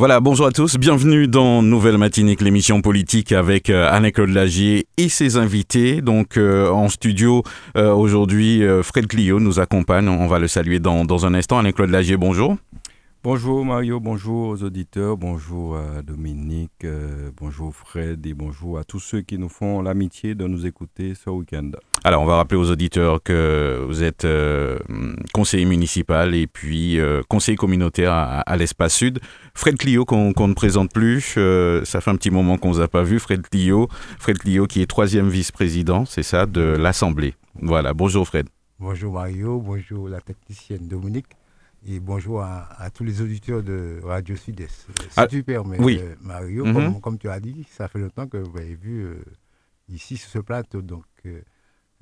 Voilà, bonjour à tous, bienvenue dans Nouvelle Matinique, l'émission politique avec euh, Anne-Claude Lagier et ses invités. Donc euh, en studio euh, aujourd'hui, euh, Fred Clio nous accompagne, on va le saluer dans, dans un instant. Anne-Claude Lagier, bonjour. Bonjour Mario, bonjour aux auditeurs, bonjour à Dominique, euh, bonjour Fred et bonjour à tous ceux qui nous font l'amitié de nous écouter ce week-end. Alors on va rappeler aux auditeurs que vous êtes euh, conseiller municipal et puis euh, conseiller communautaire à, à l'Espace Sud. Fred Clio qu'on ne présente plus, euh, ça fait un petit moment qu'on ne vous a pas vu. Fred Clio, Fred Clio qui est troisième vice-président, c'est ça, de l'Assemblée. Voilà, bonjour Fred. Bonjour Mario, bonjour la technicienne Dominique et bonjour à, à tous les auditeurs de Radio Sud-Est. Si Ah, tu permets, oui. euh, Mario, Mhm. comme, comme tu as dit, ça fait longtemps que vous avez vu euh, ici sur ce plateau. Donc, euh,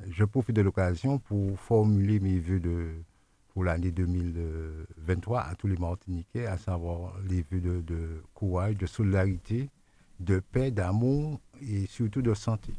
je profite de l'occasion pour formuler mes vœux de, pour l'année 2023 à tous les Martiniquais, à savoir les vœux de, de courage, de solidarité, de paix, d'amour et surtout de santé.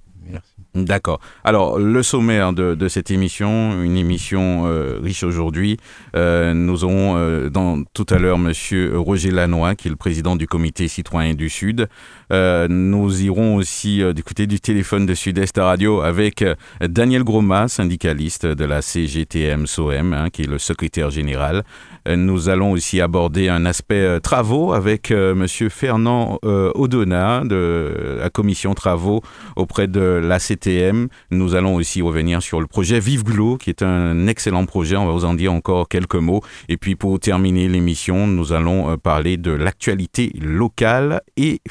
D'accord. Alors, le sommaire de, cette émission, une émission euh, riche aujourd'hui. Euh, nous aurons euh, dans, tout à l'heure Monsieur Roger Lannoy, qui est le président du comité citoyen du Sud. Euh, nous irons aussi euh, du côté du téléphone de Sud-Est Radio avec euh, Daniel Groma, syndicaliste de la CGTM-SOM, hein, qui est le secrétaire général. Nous allons aussi aborder un aspect travaux avec Monsieur Fernand Odona de la commission travaux auprès de la CTM. Nous allons aussi revenir sur le projet Vive Glo, qui est un excellent projet. On va vous en dire encore quelques mots. Et puis pour terminer l'émission, nous allons parler de l'actualité locale et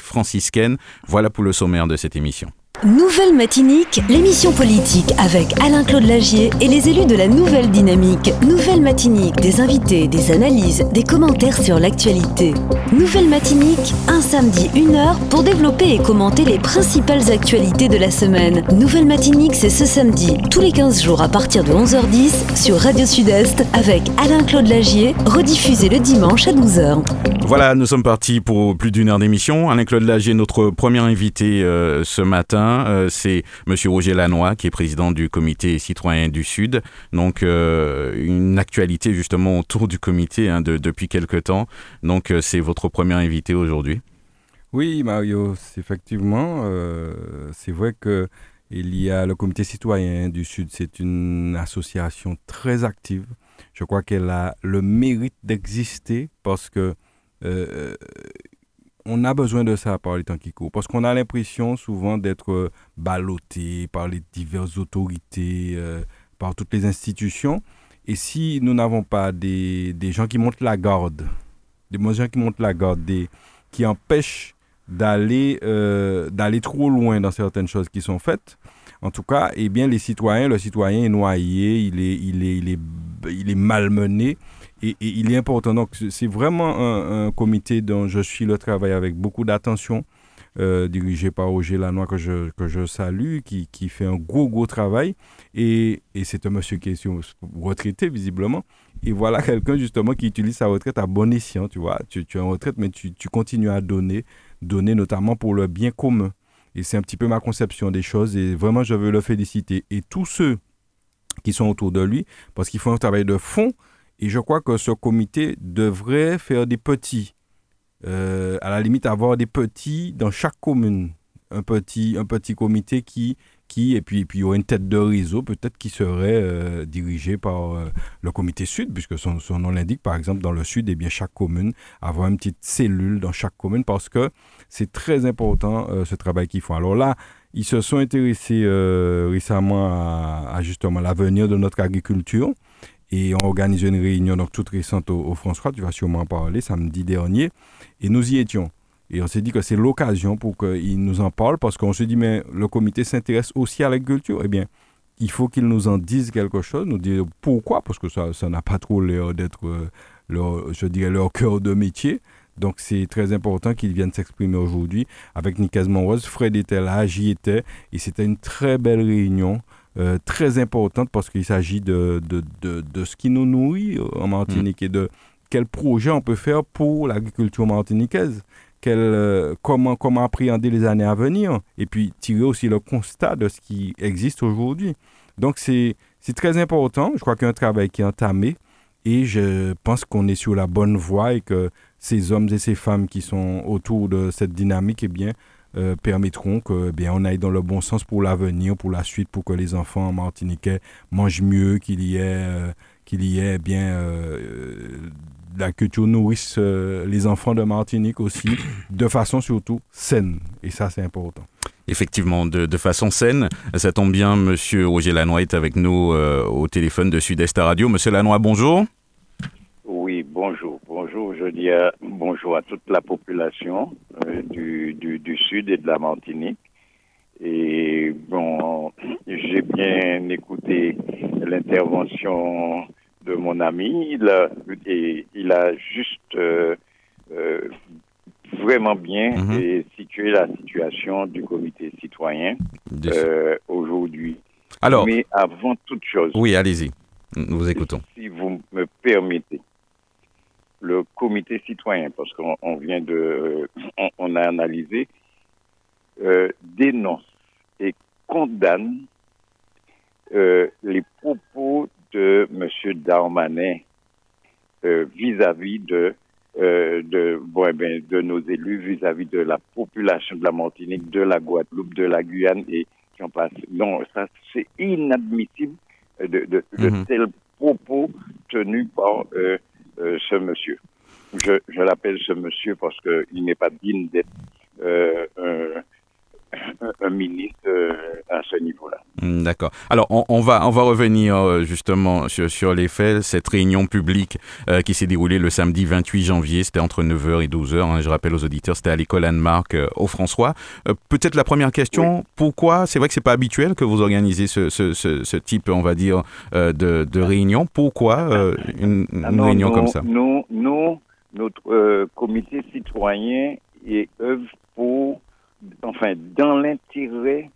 Voilà pour le sommaire de cette émission. Nouvelle Matinique, l'émission politique avec Alain-Claude Lagier et les élus de la Nouvelle Dynamique. Nouvelle Matinique, des invités, des analyses, des commentaires sur l'actualité. Nouvelle Matinique, un samedi, une heure pour développer et commenter les principales actualités de la semaine. Nouvelle Matinique, c'est ce samedi, tous les 15 jours à partir de 11h10 sur Radio Sud-Est avec Alain-Claude Lagier, rediffusé le dimanche à 12h. Voilà, nous sommes partis pour plus d'une heure d'émission. Alain-Claude Lagier, notre premier invité euh, ce matin, euh, c'est Monsieur Roger Lannoy, qui est président du comité citoyen du Sud. Donc, euh, une actualité justement autour du comité hein, de- depuis quelque temps. Donc, euh, c'est votre premier invité aujourd'hui. Oui Mario, effectivement, c'est vrai que il y a le comité citoyen du Sud, c'est une association très active. Je crois qu'elle a le mérite d'exister parce que on a besoin de ça par les temps qui courent. Parce qu'on a l'impression souvent d'être euh, ballotté par les diverses autorités, euh, par toutes les institutions. Et si nous n'avons pas des, des gens qui montent la garde, des gens qui montent la garde, des, qui empêchent d'aller euh, d'aller trop loin dans certaines choses qui sont faites. En tout cas, eh bien, les citoyens, le citoyen est noyé, il est, il est, il est, il est malmené et, il est important. Donc, c'est- vraiment un, comité dont je suis le travail avec beaucoup d'attention, euh, dirigé par Roger Lanois que je, que je salue, qui, qui fait un gros, gros travail. Et, et c'est un monsieur qui est retraité, visiblement. Et voilà quelqu'un, justement, qui utilise sa retraite à bon escient, tu vois. Tu, tu es en retraite, mais tu, tu continues à donner, donner notamment pour le bien commun. Et c'est un petit peu ma conception des choses. Et vraiment, je veux le féliciter. Et tous ceux qui sont autour de lui, parce qu'ils font un travail de fond. Et je crois que ce comité devrait faire des petits. Euh, à la limite, avoir des petits dans chaque commune. Un petit, un petit comité qui, qui et puis, et puis il y aurait une tête de réseau peut-être qui serait euh, dirigée par euh, le comité sud, puisque son, son nom l'indique, par exemple, dans le sud, et bien chaque commune, avoir une petite cellule dans chaque commune, parce que c'est très important ce travail qu'ils font. Alors là, ils se sont intéressés récemment à, à justement l'avenir de notre agriculture et ont organisé une réunion donc toute récente au, au François, tu vas sûrement en parler, samedi dernier, et nous y étions. Et on s'est dit que c'est l'occasion pour qu'ils nous en parlent, parce qu'on se dit, mais le comité s'intéresse aussi à l'agriculture. Eh bien, il faut qu'ils nous en disent quelque chose, nous dire pourquoi, parce que ça ça n'a pas trop l'air d'être, euh, leur, je dirais, leur cœur de métier. Donc c'est très important qu'ils viennent s'exprimer aujourd'hui avec Nicaise Monrose. Fred était là, j'y étais, et c'était une très belle réunion. Euh, très importante parce qu'il s'agit de, de, de, de, ce qui nous nourrit en Martinique et de quel projet on peut faire pour l'agriculture martiniquaise, quel, euh, comment, comment appréhender les années à venir et puis tirer aussi le constat de ce qui existe aujourd'hui. Donc c'est très important, je crois qu'il y a un travail qui est entamé et je pense qu'on est sur la bonne voie et que ces hommes et ces femmes qui sont autour de cette dynamique, eh bien, euh, permettront que eh bien on aille dans le bon sens pour l'avenir, pour la suite, pour que les enfants martiniquais mangent mieux, qu'il y ait, euh, qu'il y ait bien euh, la culture nourrisse les enfants de Martinique aussi, de façon surtout saine. Et ça, c'est important. Effectivement, de, de, façon saine. Ça tombe bien, Monsieur Roger Lanois est avec nous au téléphone de Sud-Est Radio. Monsieur Lanois, bonjour. Oui, bonjour. Je dis bonjour à toute la population euh, du, du, du, Sud et de la Martinique. Et bon, j'ai bien écouté l'intervention de mon ami. Il a, et, il a juste euh, euh, vraiment bien mm situé la situation du comité citoyen aujourd'hui. Alors, Mais avant toute chose. Oui, allez-y. Nous vous écoutons. Si vous me permettez le comité citoyen, parce qu'on vient de, on, on a analysé, euh, dénonce et condamne euh, les propos de M. Darmanin vis-à-vis de, euh, de, bon, eh bien, de nos élus, vis-à-vis -vis de la population de la Martinique, de la Guadeloupe, de la Guyane et qui en passe. Non, ça c'est inadmissible de, de, de mm -hmm. tels propos tenus par euh, ce monsieur. Je, l'appelle ce monsieur parce qu'il n'est pas digne d'être euh, un, ministre euh, à ce niveau-là. D'accord. Alors, on, on, va, on va revenir euh, justement sur, sur, les faits. Cette réunion publique euh, qui s'est déroulée le samedi 28 janvier, c'était entre 9h et 12h. Hein, je rappelle aux auditeurs, c'était à l'école Anne-Marc au François. Peut-être la première question, oui. pourquoi C'est vrai que c'est pas habituel que vous organisez ce, ce, ce, ce, type, on va dire, de, de réunion. Pourquoi une, une ah réunion nous, comme ça? Nous, nous notre comité citoyen œuvre pour enfin, dans l'intérêt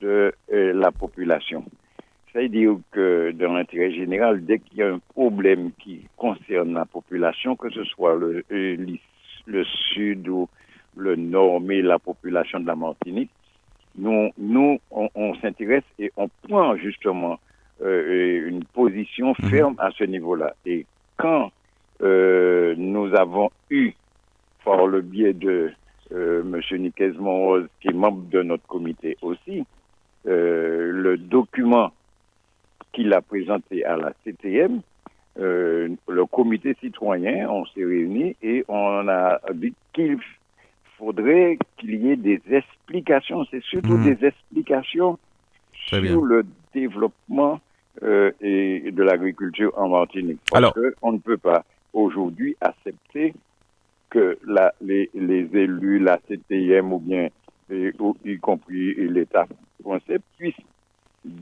de euh, la population. C'est-à-dire que dans l'intérêt général, dès qu'il y a un problème qui concerne la population, que ce soit le, euh, le sud ou le nord, mais la population de la Martinique, nous, nous on, on s'intéresse et on prend justement euh, une position ferme à ce niveau-là. Et quand euh, nous avons eu, par le biais de euh, M. Niquez Monrose, qui est membre de notre comité aussi, euh, le document qu'il a présenté à la CTM, euh, le comité citoyen, on s'est réunis et on a dit qu'il faudrait qu'il y ait des explications, c'est surtout mmh. des explications Très sur bien. le développement euh, et de l'agriculture en Martinique. Parce Alors, qu'on ne peut pas aujourd'hui accepter que la, les, les, élus, la CTM ou bien, et, ou, y compris l'État français, puissent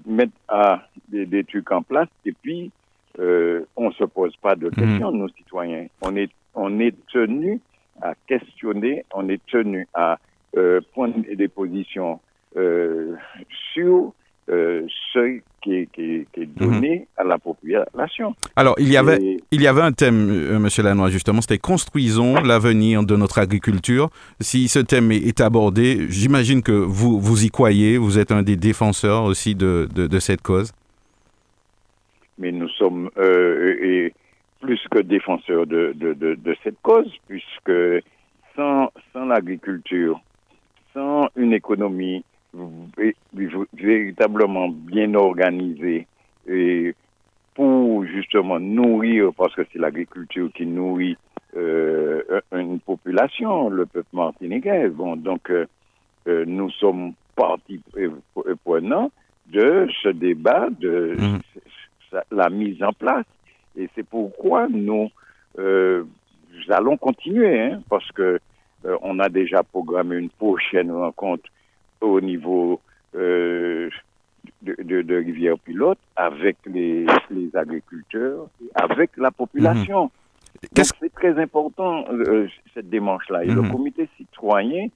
mettre à des, des, trucs en place et puis euh, on ne se pose pas de questions, mmh. nos citoyens. On est, on est tenu à questionner, on est tenu à euh, prendre des positions euh, sur euh, ce qui est, qui est, qui est donné mmh. à la population. Alors, il y avait, Et... il y avait un thème, euh, Monsieur Lanois, justement, c'était construisons l'avenir de notre agriculture. Si ce thème est, est abordé, j'imagine que vous, vous y croyez, vous êtes un des défenseurs aussi de, de, de cette cause. Mais nous sommes euh, et plus que défenseurs de, de, de, cette cause, puisque sans, sans l'agriculture, sans une économie véritablement bien organisée et pour justement nourrir, parce que c'est l'agriculture qui nourrit euh, une population, le peuple martiniquais. Bon, donc euh, nous sommes partis prenants de ce débat, de mmh. la mise en place. Et c'est pourquoi nous euh, allons continuer, hein, parce que on a déjà programmé une prochaine rencontre au niveau euh, de, de, de, rivière pilote avec les, les, agriculteurs, avec la population. Donc c'est très important euh, cette démarche-là. Et le Mhm. comité citoyen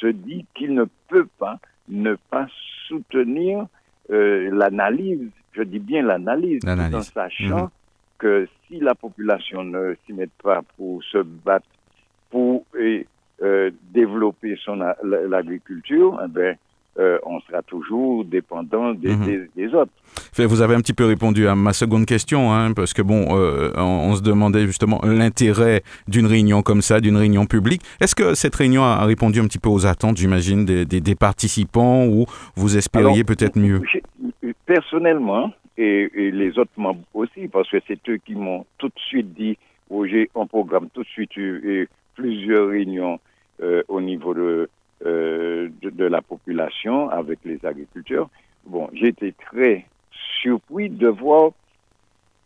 se dit qu'il ne peut pas ne pas soutenir euh, l'analyse, je dis bien l'analyse, tout en sachant Mhm. que si la population ne s'y met pas pour se battre pour et, euh, développer son l'agriculture, eh ben, euh, on sera toujours dépendant des, Mhm. des- des autres. Vous avez un petit peu répondu à ma seconde question, hein, parce que bon, euh, on, on se demandait justement l'intérêt d'une réunion comme ça, d'une réunion publique. Est-ce que cette réunion a, répondu un petit peu aux attentes, j'imagine, des, participants, ou vous espériez peut-être mieux? Personnellement, et, et les autres membres aussi, parce que c'est eux qui m'ont tout de suite dit, Roger, on programme tout de suite eu plusieurs réunions euh, au niveau de, euh, de, de la population avec les agriculteurs. Bon, été très surpris de voir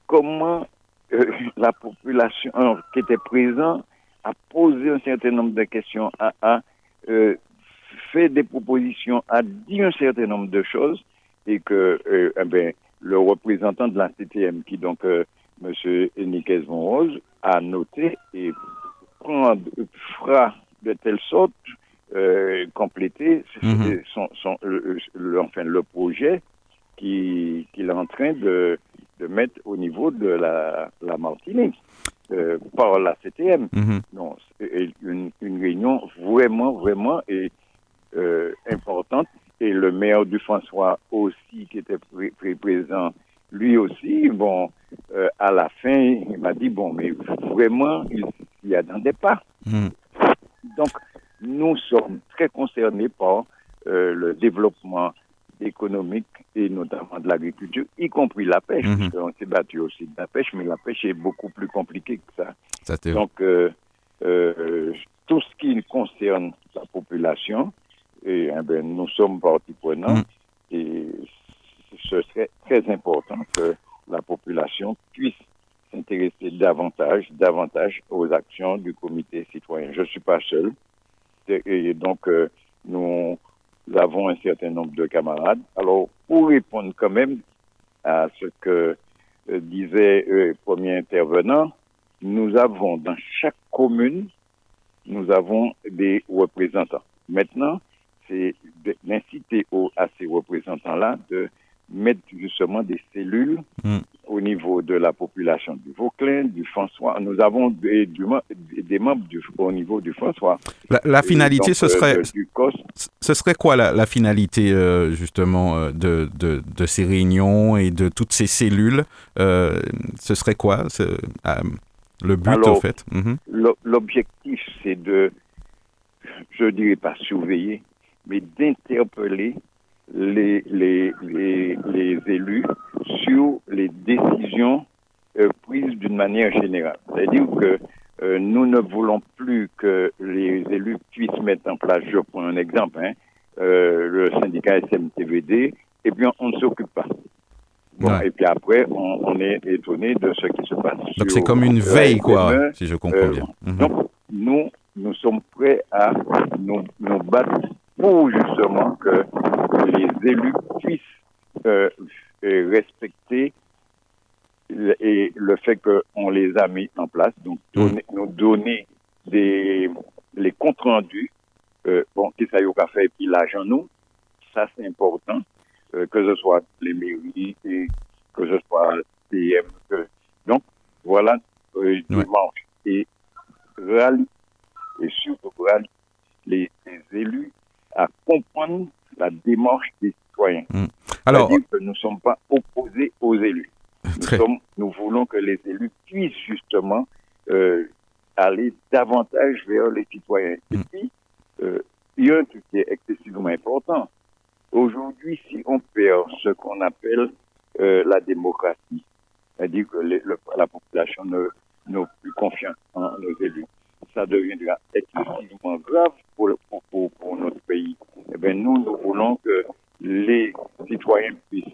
comment euh, la population qui était présente a posé un certain nombre de questions, a, fait des propositions, a dit un certain nombre de choses et que eh ben, le représentant de la CTM, qui donc M. Enriquez Monrose, a noté et prend- fera de telle sorte euh, compléter Mhm. son, son- le, le- enfin, le projet qui- qu'il est en train de, de mettre au niveau de la, la Martinique euh, par la CTM. Mhm. Non, une, une réunion vraiment, vraiment et, euh, importante. Et le maire du François aussi, qui était pré- pré- présent, lui aussi, bon, euh, à la fin, il m'a dit, bon, mais vraiment, il il y a dans des pas. Mhm. Donc, nous sommes très concernés par euh, le développement économique et notamment de l'agriculture, y compris la pêche, Mhm. parce qu'on s'est battu aussi de la pêche, mais la pêche est beaucoup plus compliquée que ça. Donc, euh, euh, tout ce qui concerne la population, et, eh nous sommes partie prenante Mm. et ce serait très important que la population puisse s'intéresser davantage, davantage aux actions du comité citoyen. Je ne suis pas seul. Et, donc, euh, nous avons un certain nombre de camarades. Alors, pour répondre quand même à ce que euh, disait euh, le premier intervenant, nous avons dans chaque commune, nous avons des représentants. Maintenant, c'est d'inciter à ces représentants-là de mettre justement des cellules Mm. au niveau de la population du Vauclin, du François. Nous avons des, du mem- des membres du, au niveau du François. La, la Et finalité, donc, ce euh, serait, du COS. ce serait quoi la, la finalité euh, justement euh, de, de, de ces réunions et de toutes ces cellules Euh, Ce serait quoi ce- euh, le but Alors, au fait? Mhm. L'o- L'objectif, c'est de, je dirais pas surveiller, mais d'interpeller les, les, les, les élus sur les décisions euh, prises d'une manière générale. C'est-à-dire que euh, nous ne voulons plus que les élus puissent mettre en place, je prends un exemple, hein, euh, le syndicat SMTVD, et bien on ne s'occupe pas. Bon, Ouais. Et puis après, on, on est étonné de ce qui se passe. Donc c'est comme une veille, quoi, SME, si je comprends bien. Donc, nous, nous sommes prêts à nous, nous battre pour justement que les élus puissent euh, euh, respecter le, et le fait qu'on les a mis en place, donc donner- nous donner des, les comptes rendus, euh, bon, qui ça y café et puis l'argent nous, ça c'est important, euh, que ce soit les mairies et que ce soit PM. que- donc, voilà, euh, dimanche. Et et surtout les, les élus à comprendre la démarche des citoyens. Alors, C'est-à-dire que nous ne sommes pas opposés aux élus. Nous, Très- sommes- nous voulons que les élus puissent justement euh, aller davantage vers les citoyens. Et Mm. puis, euh, il y a un truc qui est excessivement important. Aujourd'hui, si on perd ce qu'on appelle euh, la démocratie, c'est-à-dire que les- le- la population ne n'a plus confiance en nos élus, ça deviendra excessivement grave pour, pour, pour notre pays. Eh bien, nous, nous voulons que les citoyens puissent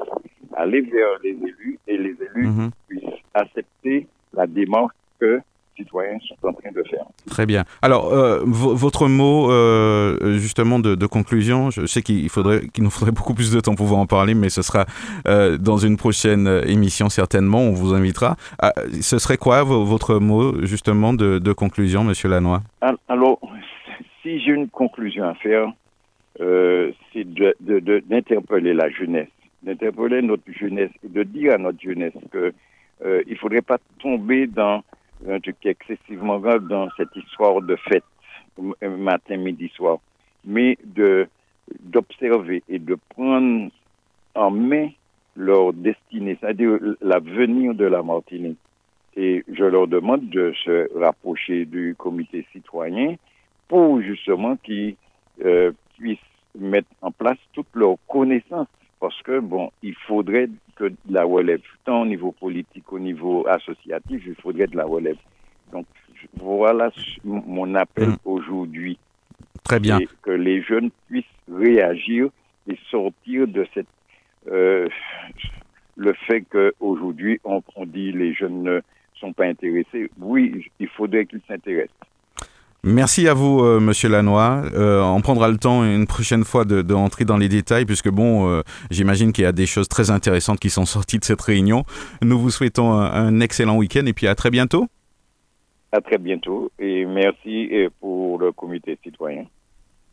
aller vers les élus et les élus Mhm. puissent accepter la démarche que citoyens sont en train de faire. Très bien. Alors, euh, votre mot, euh, justement, de, conclusion, je sais qu'il faudrait, qu'il nous faudrait beaucoup plus de temps pour vous en parler, mais ce sera euh, dans une prochaine émission, certainement, on vous invitera. Ah, ce serait quoi votre mot, justement, de, conclusion, Monsieur Lannoy Alors, si j'ai une conclusion à faire, c'est d'interpeller la jeunesse, d'interpeller notre jeunesse et de dire à notre jeunesse que il ne faudrait pas tomber dans un truc excessivement grave dans cette histoire de fête, matin, midi, soir, mais de d'observer et de prendre en main leur destinée, c'est-à-dire l'avenir de la Martinique. Et je leur demande de se rapprocher du comité citoyen pour justement qu'ils euh, puissent mettre en place toutes leurs connaissances parce que, bon, il faudrait que la relève, tant au niveau politique, au niveau associatif, il faudrait de la relève. Donc, voilà mon appel mmh. aujourd'hui. Très bien. que les jeunes puissent réagir et sortir de cette. Euh, le fait qu'aujourd'hui, on, on dit les jeunes ne sont pas intéressés. Oui, il faudrait qu'ils s'intéressent. Merci à vous, euh, Monsieur Lannoy. Euh, on prendra le temps une prochaine fois de, de dans les détails, puisque bon, euh, j'imagine qu'il y a des choses très intéressantes qui sont sorties de cette réunion. Nous vous souhaitons un, excellent week-end et puis à très bientôt. À très bientôt et merci pour le comité citoyen.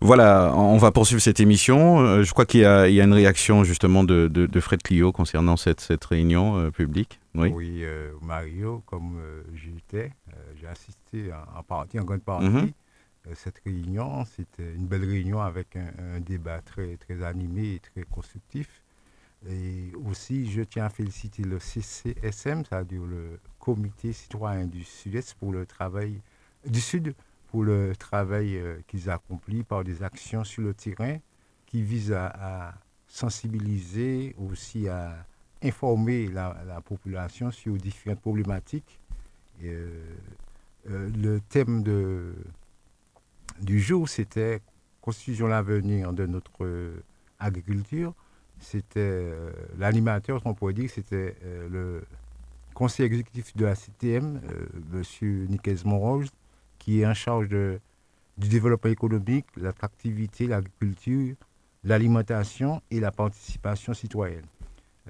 Voilà, on va poursuivre cette émission. Euh, je crois qu'il y, a une réaction justement de, Fred Clio concernant cette, réunion euh, publique. Oui, euh, Mario, comme j'y étais, j'ai assisté en, partie, en grande partie. Mhm. cette réunion, c'était une belle réunion avec un, débat très, très animé et très constructif. Et aussi, je tiens à féliciter le CCSM, c'est-à-dire le Comité citoyen du Sud-Est pour le travail du Sud pour le travail euh, qu'ils accomplissent par des actions sur le terrain qui visent à, sensibiliser, aussi à informer la, population sur différentes problématiques. Euh, euh, le thème de, du jour, c'était Constitution l'avenir de notre agriculture. C'était l'animateur, on pourrait dire, c'était le conseiller exécutif de la CTM, M. Nicaise Monroge, qui est en charge de, du développement économique, l'attractivité, l'agriculture, l'alimentation et la participation citoyenne.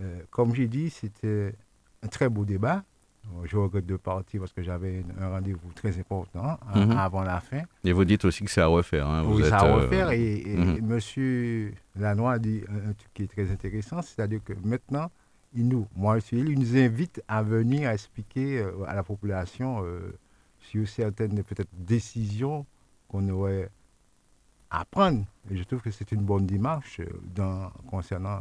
Euh, comme j'ai dit, c'était un très beau débat. Je regrette de partir parce que j'avais un rendez-vous très important hein, mhm. avant la fin. Et vous dites aussi que c'est à refaire. Hein. oui, c'est à euh, refaire. Et, mhm. M. Lanois a dit un truc qui est très intéressant, c'est-à-dire que maintenant, il nous, moi, il nous invite à venir expliquer euh, à la population sur certaines peut-être décisions qu'on aurait à prendre. Et je trouve que c'est une bonne démarche euh, dans, concernant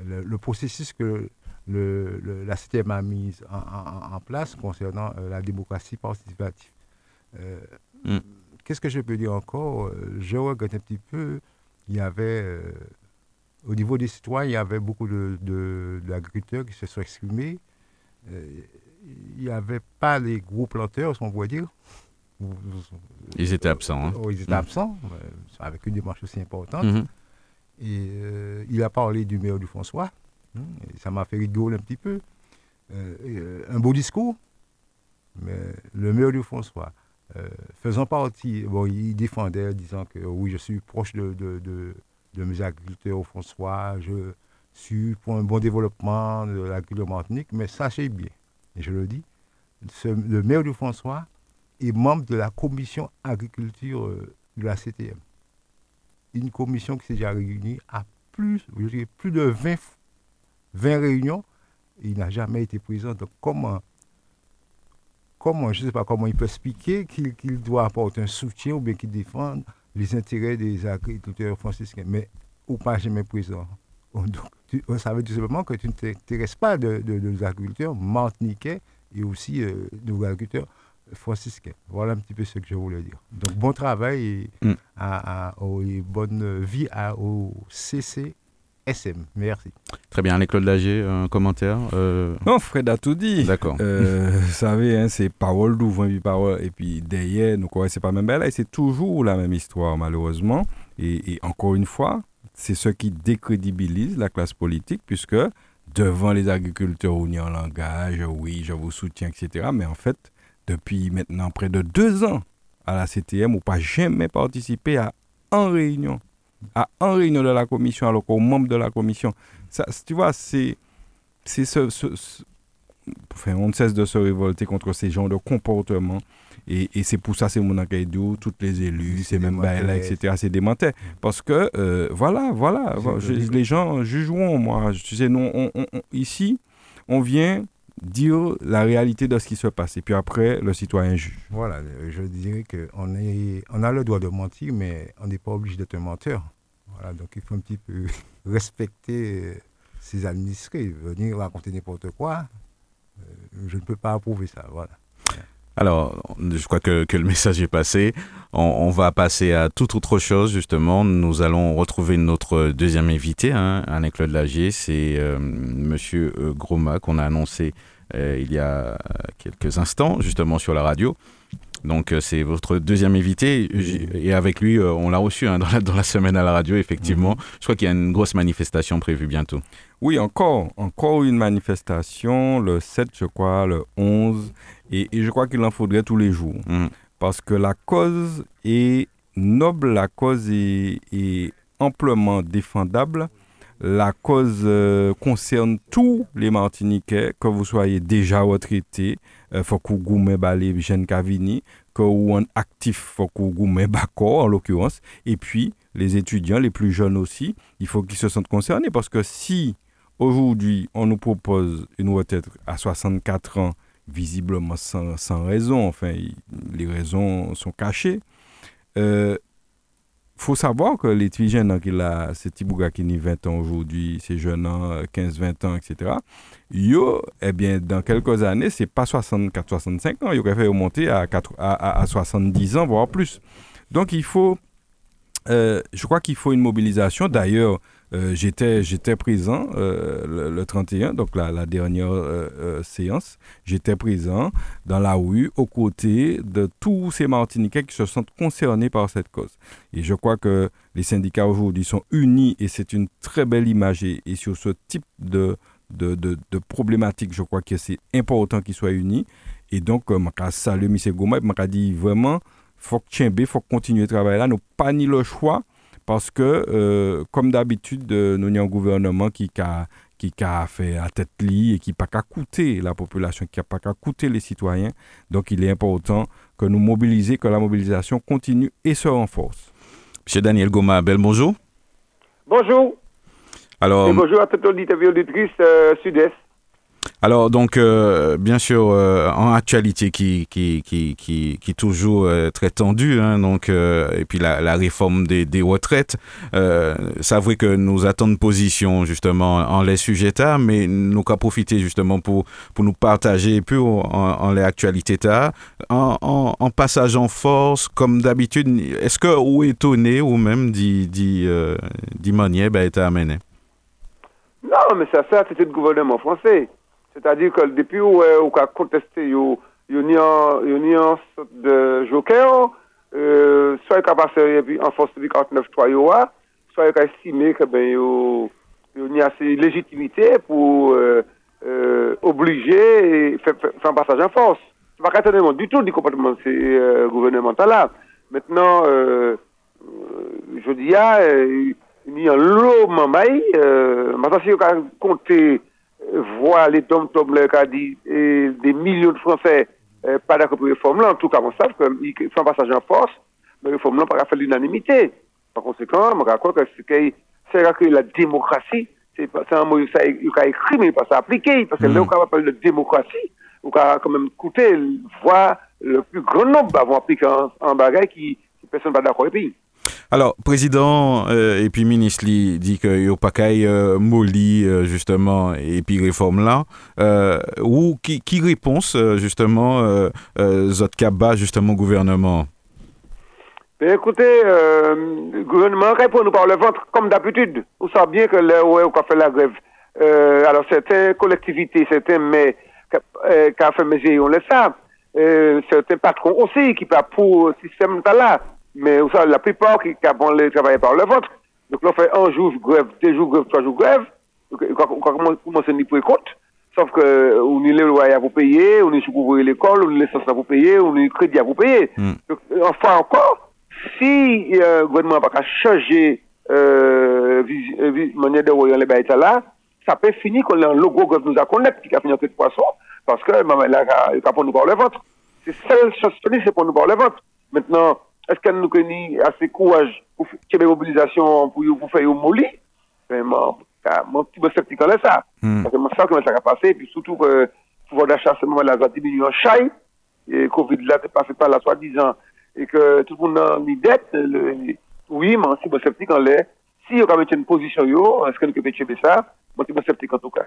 euh, le, processus que le, la CTM a mis en, place concernant euh, la démocratie participative. Mm. Qu'est-ce que je peux dire encore? Je regrette un petit peu, il y avait, au niveau des citoyens, il y avait beaucoup d'agriculteurs de, qui se sont exprimés il n'y avait pas les gros planteurs, on pourrait dire. Ils étaient absents. Hein. Oh, ils étaient mm. absents, euh, avec une démarche aussi importante. Mm-hmm. Et euh, il a parlé du maire du François. Hein, ça m'a fait rigoler un petit peu. Euh, un beau discours, mais le maire du François, faisant partie, bon, il défendait, disant que oui, je suis proche de, de, de, mes agriculteurs au François, je suis pour un bon développement de l'agriculture martinique, mais sachez bien, je le dis, le maire de François est membre de la commission agriculture euh, de la CTM. Une commission qui s'est déjà réunie à plus, de 20, 20 réunions. Il n'a jamais été présent. Donc comment, comment je ne sais pas comment il peut expliquer qu'il doit apporter un soutien ou bien qu'il défende les intérêts des agriculteurs franciscains, mais ou pas jamais présent. Donc, ça veut tout simplement que tu ne t'intéresses pas de, de, de, agriculteurs martiniquais et aussi euh, de agriculteurs franciscain. Voilà un petit peu ce que je voulais dire. Donc, bon travail et, Mm. à- à- au- et bonne vie à, au CCSM. Merci. Très bien, les Claude Lagier, un commentaire euh, Non, Fred a tout dit. D'accord. Euh, vous savez, hein, c'est parole d'ouvre puis parole. Et puis derrière, nous quoi, c'est pas même belle. Et c'est toujours la même histoire, malheureusement. Et, et encore une fois, c'est ce qui décrédibilise la classe politique, puisque devant les agriculteurs, on y en oui, je vous soutiens, etc. Mais en fait, depuis maintenant près de deux ans à la CTM, on pas jamais participé à en réunion. À en réunion de la commission, alors qu'au membre de la commission. Ça, tu vois, c'est c'est ce, ce- ce- enfin, on ne cesse de se révolter contre ces genres de comportements. Et, et c'est pour ça, c'est mon d'où toutes les élus, C'est même là, etc. C'est démenté. Parce que, euh, voilà, voilà, je- les gens jugeront. Moi, tu sais, nous, on- on- on- ici, on vient dire la réalité de ce qui se passe. Et puis après, le citoyen juge. Voilà, je dirais qu'on est, on a le droit de mentir, mais on n'est pas obligé d'être un menteur. Voilà, donc il faut un petit peu respecter euh, ses administrés. Venir raconter n'importe quoi, euh, je ne peux pas approuver ça. Voilà. Alors, je crois que, que le message est passé. On, on va passer à toute autre chose, justement. Nous allons retrouver notre deuxième invité, hein, Alain-Claude Lagier. C'est euh, Monsieur euh, Groma qu'on a annoncé euh, il y a quelques instants, justement, sur la radio. Donc, euh, c'est votre deuxième invité. Et avec lui, on l'a reçu hein, dans, la, dans la semaine à la radio, effectivement. Je crois qu'il y a une grosse manifestation prévue bientôt. Oui, encore, encore une manifestation, le 7, je crois, le 11. Et, et je crois qu'il en faudrait tous les jours. Mhm. Parce que la cause est noble, la cause est, est amplement défendable. La cause euh, concerne tous les Martiniquais, que vous soyez déjà retraité, vous goumez bah, les jeunes Cavini, que vous êtes actif, vous goumez Bacor, en l'occurrence. Et puis, les étudiants, les plus jeunes aussi, il faut qu'ils se sentent concernés. Parce que si aujourd'hui, on nous propose une retraite à 64 ans, visiblement sans, sans raison, enfin, il- les raisons sont cachées, euh, faut savoir que les hein, qu'il a, ces petits bougas qui ont 20 ans aujourd'hui, ces jeunes, hein, 15-20 ans, etc., yo, eh bien, dans quelques années, c'est pas 64-65 ans, ils auraient fait remonter à, 4 à, à- à 70 ans, voire plus. Donc, il faut, euh, je crois qu'il faut une mobilisation. D'ailleurs, j'étais, j'étais présent euh, le, le 31, donc la, la dernière euh, euh, séance. J'étais présent dans la rue aux côtés de tous ces Martiniquais qui se sentent concernés par cette cause. Et je crois que les syndicats aujourd'hui sont unis et c'est une très belle image. Et, sur ce type de, de, de, problématique, je crois que c'est important qu'ils soient unis. Et donc, euh, je salue M. Goma et je dit vraiment, faut que faut continuer à travailler là. Nous pas ni le choix parce que, euh, comme d'habitude, euh, nous avons un gouvernement qui a qui a fait à tête lit et qui n'a pas qu'à coûter la population, qui n'a pas qu'à coûter les citoyens. Donc, il est important que nous mobilisions, que la mobilisation continue et se renforce. Monsieur Daniel Goma, bel bonjour. Bonjour. Alors, Et bonjour à toute auditeur et auditrice euh, sud-est. Alors donc euh, bien sûr euh, en actualité qui qui qui qui, qui toujours euh, très tendue hein, donc et puis la, réforme des, des retraites ça vrai que nous attendons position justement en les sujets là mais nous qu'à profiter justement pour pour nous partager peu en, en les actualités là en, en, passage en force comme d'habitude est-ce que ou étonné ou même dit dit dit manière ben été amené? Non, mais ça, c'est le gouvernement français. C'est-à-dire que depuis où euh, on a contesté, il y a sorte de joker, euh, soit il a passé en force depuis 49.3 soit il a estimé que ben, il y a assez de légitimité pour euh, euh, obliger et faire, un passage en force. Ce n'est pas étonnant du tout du comportement de euh, gouvernementaux-là. Maintenant, euh, je dis, ah, il y a un lot mamaï, euh, maintenant si on a compté voir les tom tom et des millions de Français euh, pas d'accord pour réforme là, en tout cas, on sait qu'il fait un passage en force, mais réforme là pas faire l'unanimité. Par conséquent, je crois que c'est que c'est que la démocratie, c'est un mot ça il a écrit mais pas s'appliquer parce que là on va parler de démocratie, on va quand même écouter voir le plus grand nombre avant appliquer un, un bagage qui, qui personne pas d'accord et puis Alors, président euh, et puis ministre dit que yo pas euh, molli euh, justement et puis réforme là euh, ou qui, qui réponse justement euh, euh, justement gouvernement? Ben, écoutez, le gouvernement répond nous par le ventre, comme d'habitude. Vous savez bien que là où on fait la grève, alors certaines collectivités, certains mais qui fait mesure, on le. Euh, certains patrons aussi qui pas pour le système là. Mais vous savez, la plupart qui, qui vont les travailler par le ventre. Donc là, on fait un jour grève, deux jours grève, trois jours grève. Donc, on va commencer à pour compte. Sauf que on a le loyer à vous payer, on est sur l'école, on a l'essence à vous payer, on a le crédit à vous payer. Mm. Donc, enfin encore, si euh, le gouvernement n'a pas changer euh, vis- euh, vis- manière de voyer les bails là, ça peut finir qu'on a un logo que nous a connaître qui a fini en de poisson, parce que maman là, il a pour nous par le ventre. C'est seule chose qui c'est pour nous par le ventre. Maintenant, est-ce qu'elle nous connaît assez courage pour faire des mobilisations pour, pour faire un molly? Ben, mon, mon petit peu sceptique en ça. Mm. Parce que moi, ça, comment ça va passer, et puis surtout le pouvoir d'achat, ce moment-là, va diminuer en chai, et Covid là, c'est passé par là, soi-disant, et que tout le monde a mis dette, le, oui, mais si bon sceptique en l'est, si on a une position, est-ce nous pouvons échapper ça? Moi, je suis sceptique en tout cas.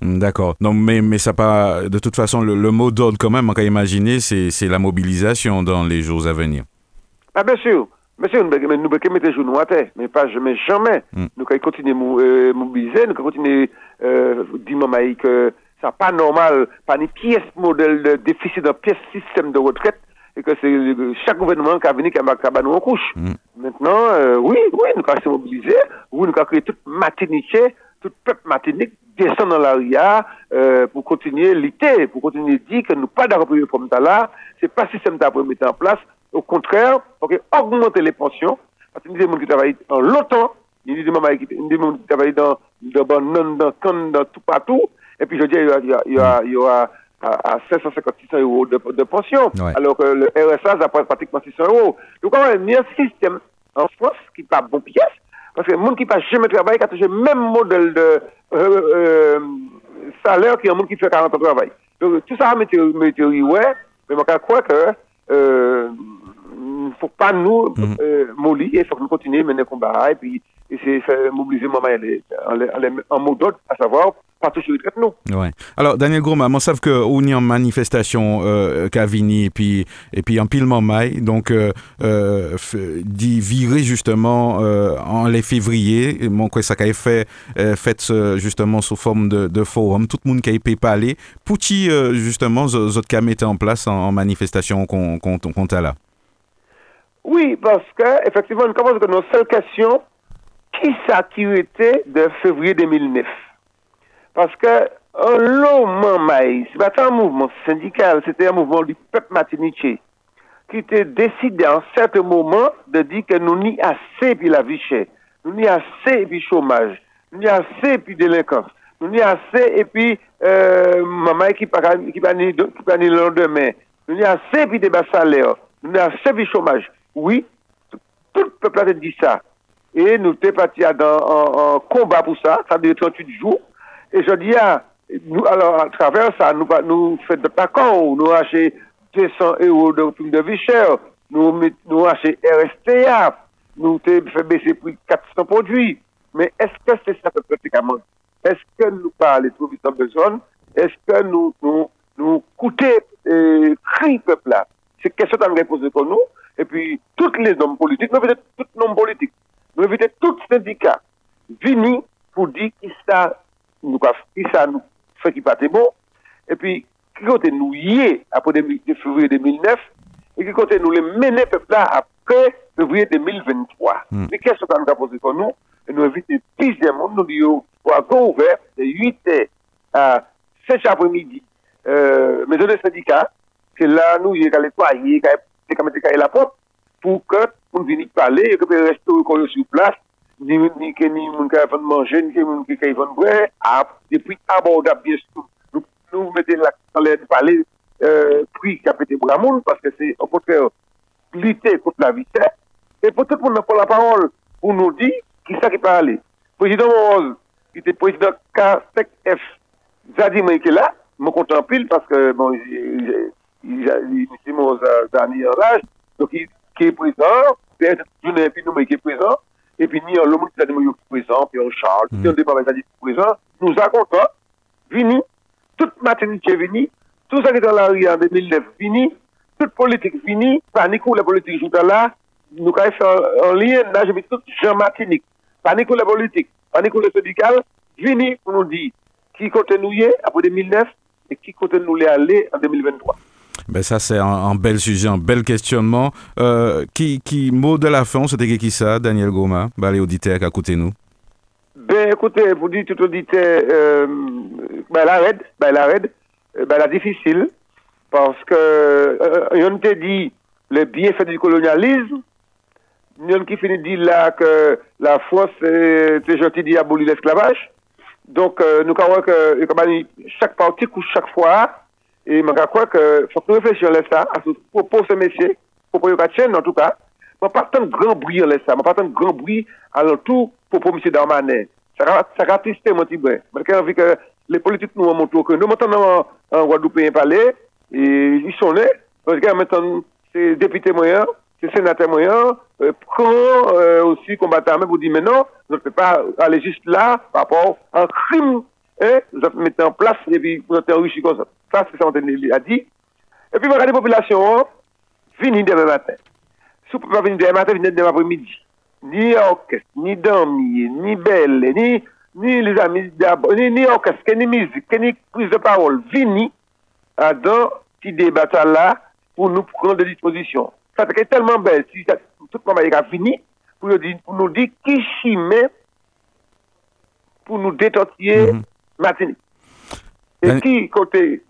Mm, D'accord. Non, mais, mais ça pas. De toute façon, le, le mot d'ordre, quand même, on peut imaginer, c'est la mobilisation dans les jours à venir. Ah, bien sûr. Sûr, nous ne pouvons pas mettre les genoux à terre, mais pas jamais, jamais. Mm. Nous pouvons continuer à euh, mobiliser, nous pouvons continuer euh, dire que ça pas normal, pas une pièce modèle de déficit d'un pièce système de retraite, et que c'est euh, chaque gouvernement qui a venu qui a nous en couche. Maintenant, euh, oui, oui, nous pouvons se mobiliser, oui, nous pouvons créer toute Martinique, tout peuple Martinique descend dans la RIA euh, pour continuer lutter, pour continuer à dire que nous pas d'accord pour le problème là, c'est pas système d'après mettre en place, au contraire, ok, augmenter les pensions, parce qu'il y a des gens qui travaillent en longtemps, il y a des gens qui, a travaillent dans, dans, dans, dans, dans, dans tout partout, et puis je dis, il y aura, il y aura à, à 550 600 euros de, de pension, Ouais. alors que le RSA, ça prend pratiquement 600 euros. Donc, on a un système en France qui n'est pas bon pièce, parce que le monde qui n'a jamais travaillé, qui a toujours le même modèle de euh, euh, salaire qu'il y a un monde qui fait 40 ans de travail. Donc, tout ça, météorie, ouais, mais moi, je crois que il ne faut pas nous euh, mollir, il faut que nous continuions à mener le combat et puis de faire mobiliser en, en, en mot d'ordre, à savoir, pas toujours les traite nous. Ouais. Alors, Daniel Groma, on savent qu'on y a une manifestation euh, Cavini et puis, et puis en pile maille, donc euh, euh, d'y virer justement euh, en les février, Et mon quoi ça a fait, euh, fait justement sous forme de, de forum, tout le monde qui a pu parler, pour qui euh, justement, vous avez mis en place en, en manifestation qu'on qu'on qu'on a là. Oui, parce que, effectivement, nous commençons avec nos seule question, qui ça qui était de février 2009? Parce que, un long moment, c'est pas un mouvement syndical, c'était un mouvement du peuple martiniquais, qui était décidé en certain moment de dire que nous n'y assez puis la vie chère, nous n'y assez puis chômage, nous n'y assez puis délinquance, nous n'y assez et puis euh, maman qui ni le lendemain, nous n'y assez puis des bas salaires, nous n'y assez puis chômage. Oui, tout le peuple a dit ça. Et nous sommes partis dans en combat pour ça, ça a duré 38 jours. Et je dis, nous, alors, à travers ça, nous, va- nous faisons des accords, nous achetons 200 euros de prime de vie nous, nous achetons RSTA, nous fait baisser prix 400 produits. Mais est-ce que c'est ça que pratiquement? Est-ce que nous parlons trop vite en besoin? Est-ce que nous, nous, nous coûtons, euh, peuple là? C'est question qu'on va poser pour nous. Et puis, tous les hommes politiques, nous évitons tous les hommes politiques, nou evite tout syndika vini pou di ki sa nou ka, ki sa nou fe ki pate bon, epi ki kote nou ye apou de, de fevriye 2009, e ki kote nou le mene pepla apre fevriye 2023. Mm. Li kes yo ka nou ka pose kon nou, e nou evite pizye moun nou li yo pou a go ouver de 8e a 6 apre midi euh, mezon de syndika, se la nou ye ka le toa, ye ka te kamete ka e la pop, pou kote moun vinik pale, yo kepe resto kon yo sou plas, ni ke ni moun ka yon manje, ni ke moun ka yon bre, ap, depi abordab biestou, nou mette la kalè di pale, pri kapete bramoun, paske se apote plite kote la vitè, e pote pou nan pou la parol, pou nou di, ki sa ki pale. Prezident Moroz, ki te prezident K5F, zadi mwen ke la, mwen kontan pil, paske, bon, Moroz zani an laj, donc il qui est présent, peut-être Julien Pinoumé qui est présent, et puis ni un Lomou qui est présent, puis un Charles, mm. puis un débat qui est présent, nous racontons, vini, toute matinée qui est vini, tout ça qui est dans la rue en 2009 vini, toute politique vini, panique ou la politique joue là, nous avons fait un lien, là je mets tout Jean Martinique, panique ou la politique, panique ou le syndical, vini pour nous dire qui compte nous y est après 2009 et qui compte nous les aller en 2023. Ben ça, c'est un, bel sujet, un bel questionnement. Euh, qui, qui, mot de la fin, c'était qui ça, Daniel Goma, ben, les auditeurs à côté nous? Ben, écoutez, vous dites tout auditeur, euh, ben, la raide, ben, la raide, euh, ben, la difficile, parce que, euh, on te dit le bienfait du colonialisme, on qui finit dire là que la France, c'est gentil d'y abolir l'esclavage. Donc, nous croyons que chaque parti couche chaque fois, et je crois que faut que nous réfléchissions à ça, à ce propos ce métier, propos de en tout cas. Je pas tant grand bruit à ça, je pas tant grand bruit à l'entour pour M. Darmanin. Ça va tristé, mon petit brin. J'ai envie que les politiques nous montrent que nous maintenant en Guadeloupe Palais, et ils sont là. Parce que maintenant, c'est député moyen, c'est sénateur moyen, euh, prend euh, aussi combattant pour dire mais non, ne peut pas aller juste là par rapport à un crime. Hein, vous mettez en place et puis vous êtes enrichi comme ça. Ça, c'est ça qu'on a dit. Et puis, regardez la population, venez demain matin. Si vous ne pouvez pas venir demain matin, venez demain après-midi. Ni orchestre, ni damier, ni belle, ni, ni les amis d'abord, ni, ni orchestre, ni musique, ni prise de parole. Venez dans ce débat là pour nous prendre des dispositions. Ça fait tellement belle. Si tout le monde a fini, pour nous dire, qui chimait pour nous détortiller mm Martinique. Et qui côté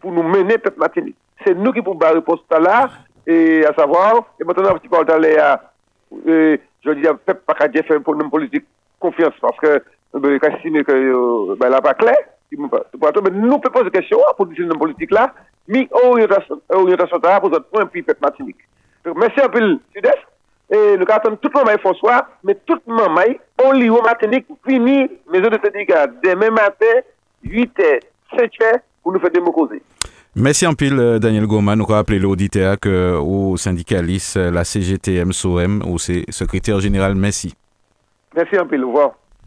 pour nous mener cette Martinique. C'est nous qui pouvons la réponse là, et à savoir, et maintenant, un petit peu d'aller à, je dis, pas qu'à faire pour une politique confiance, parce que, ben, quand que, euh, ben, là, pas clair, mais nous pouvons poser des questions pour dire une politique là, mais orientation, orientation pour notre point, puis Martinique. Merci un peu le sud-est. Et nous attendons tout le monde François, mais tout le monde, on lit au Martinique, fini, maison de syndicat, demain matin, 8h, 5h, pour nous faire des mots Merci en pile, euh, Daniel Goma. Nous rappelons l'auditeur que au syndicaliste, la CGTM SOM, ou c'est secrétaire général, merci. Merci en pile, au revoir.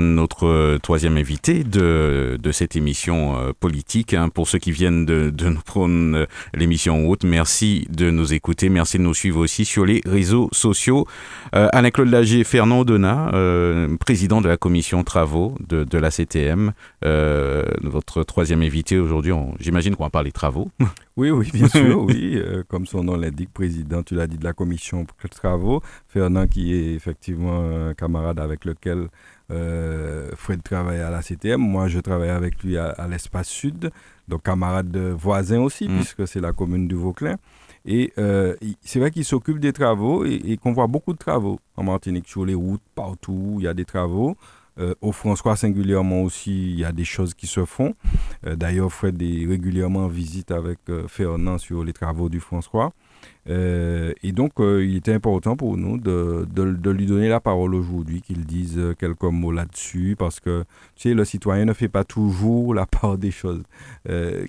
notre troisième invité de, de cette émission euh, politique. Hein. Pour ceux qui viennent de, de nous prendre euh, l'émission haute, merci de nous écouter. Merci de nous suivre aussi sur les réseaux sociaux. Euh, Alain-Claude Lagier, Fernand Donat, euh, président de la commission travaux de, de la CTM. Euh, votre troisième invité aujourd'hui, j'imagine qu'on va parler travaux. Oui, oui, bien sûr, oui. comme son nom l'indique, président, tu l'as dit, de la commission travaux. Fernand qui est effectivement un camarade avec lequel euh, Fred travaille à la CTM, moi je travaille avec lui à, l'espace sud, donc camarade voisin aussi, mm. puisque c'est la commune du Vauclin. Et euh, c'est vrai qu'il s'occupe des travaux et, qu'on voit beaucoup de travaux en Martinique, sur les routes, partout, il y a des travaux. Euh, au François singulièrement aussi, il y a des choses qui se font. D'ailleurs, Fred est régulièrement en visite avec Fernand sur les travaux du François. Euh, et donc, euh, il était important pour nous de, de, lui donner la parole aujourd'hui, qu'il dise euh, quelques mots là-dessus, parce que, tu sais, le citoyen ne fait pas toujours la part des choses.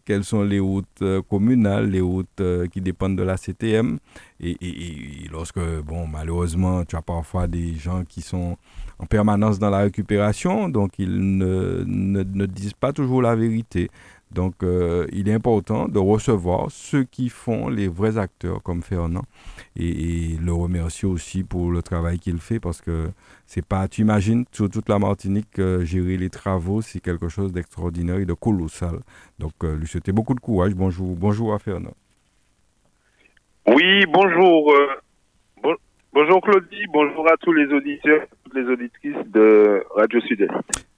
quelles sont les routes communales, les routes qui dépendent de la CTM et, et, lorsque, bon, malheureusement, tu as parfois des gens qui sont en permanence dans la récupération, donc ils ne, ne, ne disent pas toujours la vérité. Donc, euh, il est important de recevoir ceux qui font les vrais acteurs comme Fernand et, le remercier aussi pour le travail qu'il fait parce que c'est pas, tu imagines, sur toute la Martinique, euh, gérer les travaux, c'est quelque chose d'extraordinaire et de colossal. Donc, euh, lui souhaiter beaucoup de courage. Bonjour, bonjour à Fernand. Oui, bonjour. Bonjour Claudie, bonjour à tous les auditeurs, toutes les auditrices de Radio Sud-Est.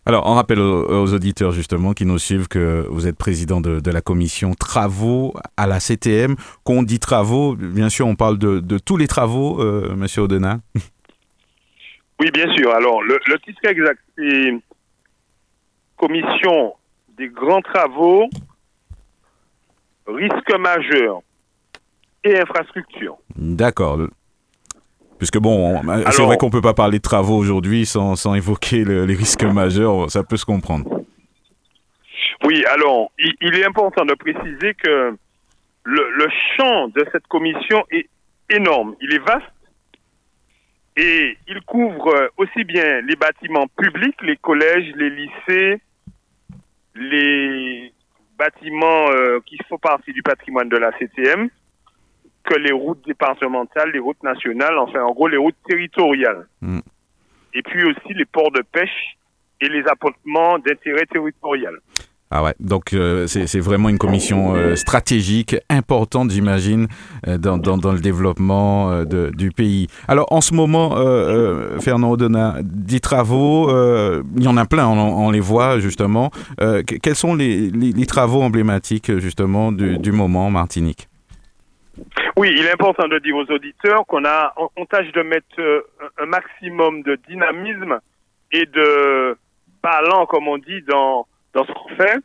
Alors, on rappelle aux, auditeurs justement qui nous suivent que vous êtes président de, la commission travaux à la CTM. Quand on dit travaux, bien sûr, on parle de, tous les travaux, euh, Monsieur Audenat. Oui, bien sûr. Alors, le, le titre exact, c'est commission des grands travaux, risques majeurs et infrastructures. D'accord. Puisque bon, c'est vrai qu'on ne peut pas parler de travaux aujourd'hui sans, sans, évoquer les risques majeurs, ça peut se comprendre. Oui, alors, il, est important de préciser que le, le, champ de cette commission est énorme, il est vaste et il couvre aussi bien les bâtiments publics, les collèges, les lycées, les bâtiments euh, qui font partie du patrimoine de la CTM, que les routes départementales, les routes nationales, enfin en gros les routes territoriales. Mm. Et puis aussi les ports de pêche et les apportements d'intérêt territorial. Ah ouais, donc euh, c'est vraiment une commission euh, stratégique importante, j'imagine, euh, dans, dans, le développement de, du pays. Alors en ce moment, Fernand Odona, des travaux, il y en a plein, on, les voit justement. quels sont les, les, travaux emblématiques justement du, du moment Martinique? Oui, il est important de dire aux auditeurs qu'on a, on, tâche de mettre un maximum de dynamisme et de ballon, comme on dit, dans, dans ce qu'on fait.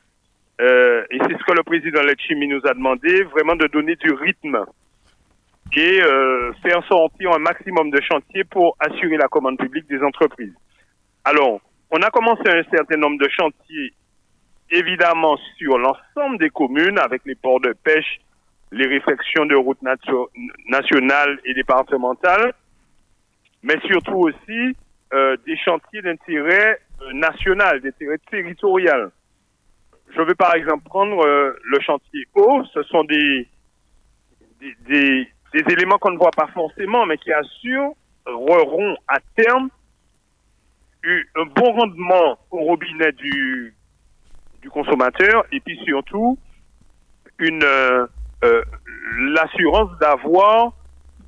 Euh, et c'est ce que le président Lechimi nous a demandé, vraiment de donner du rythme et euh, faire sortir un maximum de chantiers pour assurer la commande publique des entreprises. Alors, on a commencé un certain nombre de chantiers, évidemment, sur l'ensemble des communes, avec les ports de pêche, les réflexions de routes nationales et départementales, mais surtout aussi euh, des chantiers d'intérêt euh, national, d'intérêt territorial. Je vais par exemple prendre euh, le chantier eau. Ce sont des, des, des, des éléments qu'on ne voit pas forcément, mais qui assureront à terme un bon rendement au robinet du, du consommateur et puis surtout une euh, l'assurance d'avoir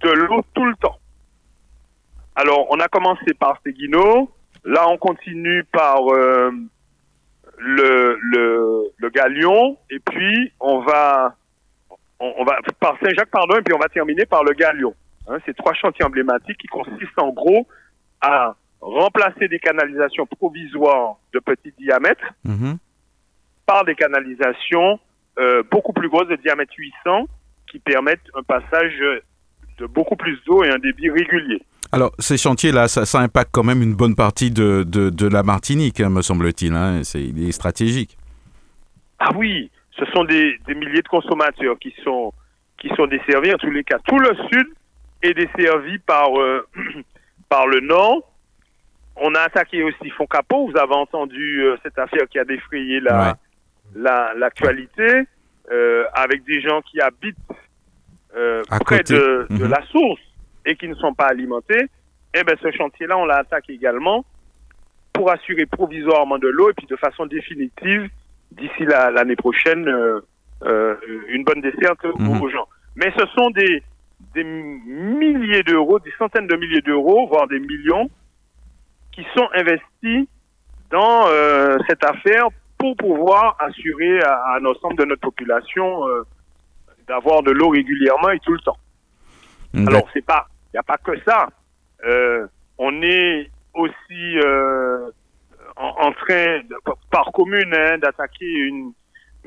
de l'eau tout le temps. Alors, on a commencé par Seguino, Là, on continue par euh, le, le, le Galion, et puis on va, on, va par Saint-Jacques, pardon, et puis on va terminer par le Galion. Hein, c'est trois chantiers emblématiques qui consistent en gros à remplacer des canalisations provisoires de petit diamètre mhm. par des canalisations euh, beaucoup plus grosses de diamètre 800 qui permettent un passage de beaucoup plus d'eau et un débit régulier. Alors, ces chantiers-là, ça, ça, impacte quand même une bonne partie de, de, la Martinique, hein, me semble-t-il. Hein. C'est stratégique. Ah oui, ce sont des, des, milliers de consommateurs qui sont, qui sont desservis en tous les cas. Tout le sud est desservi par, euh, par le nord. On a attaqué aussi Foncapot. Vous avez entendu euh, cette affaire qui a défrayé la, l'actualité euh, avec des gens qui habitent près de, de mhm. la source et qui ne sont pas alimentés, eh bien, ce chantier-là, on l'attaque également pour assurer provisoirement de l'eau et puis de façon définitive, d'ici l'année prochaine, euh, euh, une bonne desserte mhm. aux gens. Mais ce sont des, des milliers d'euros, des centaines de milliers d'euros, voire des millions, qui sont investis dans euh, cette affaire pour pouvoir assurer à, à l'ensemble de notre population d'avoir de l'eau régulièrement et tout le temps. Alors, c'est pas il n'y a pas que ça. Euh, on est aussi euh, en, train, par commune, hein, d'attaquer une,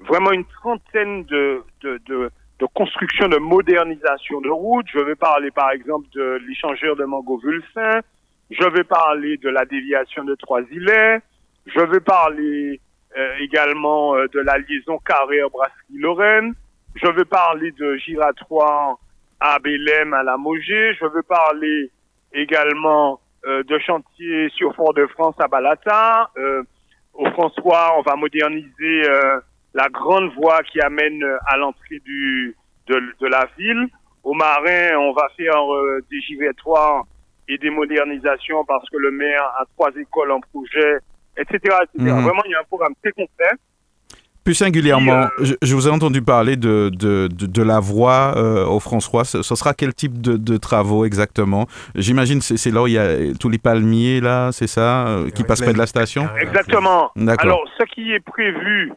vraiment une trentaine de, de, de, de constructions de modernisation de routes. Je vais parler par exemple de l'échangeur de Mango-Vulsin. Je vais parler de la déviation de Trois-Îlets. Je vais parler euh, également euh, de la liaison Carrère-Brasserie-Lorraine. Je vais parler de giratoire à Bélem, à la Mogé. Je veux parler également euh, de chantier sur Fort-de-France à Balata. Euh, au François, on va moderniser euh, la grande voie qui amène à l'entrée du de, de, la ville. Au Marin, on va faire des givetoires et des modernisations parce que le maire a trois écoles en projet, etc. etc. Mhm. Vraiment, il y a un programme très complet. Plus singulièrement, Qui, je, je vous ai entendu parler de, de, de, de la voie euh, au François. Ce, ce sera quel type de, de travaux exactement? J'imagine c'est c'est là où il y a tous les palmiers, là, c'est ça, euh, qui passent près de la station? Exactement. D'accord. Alors, ce qui est prévu,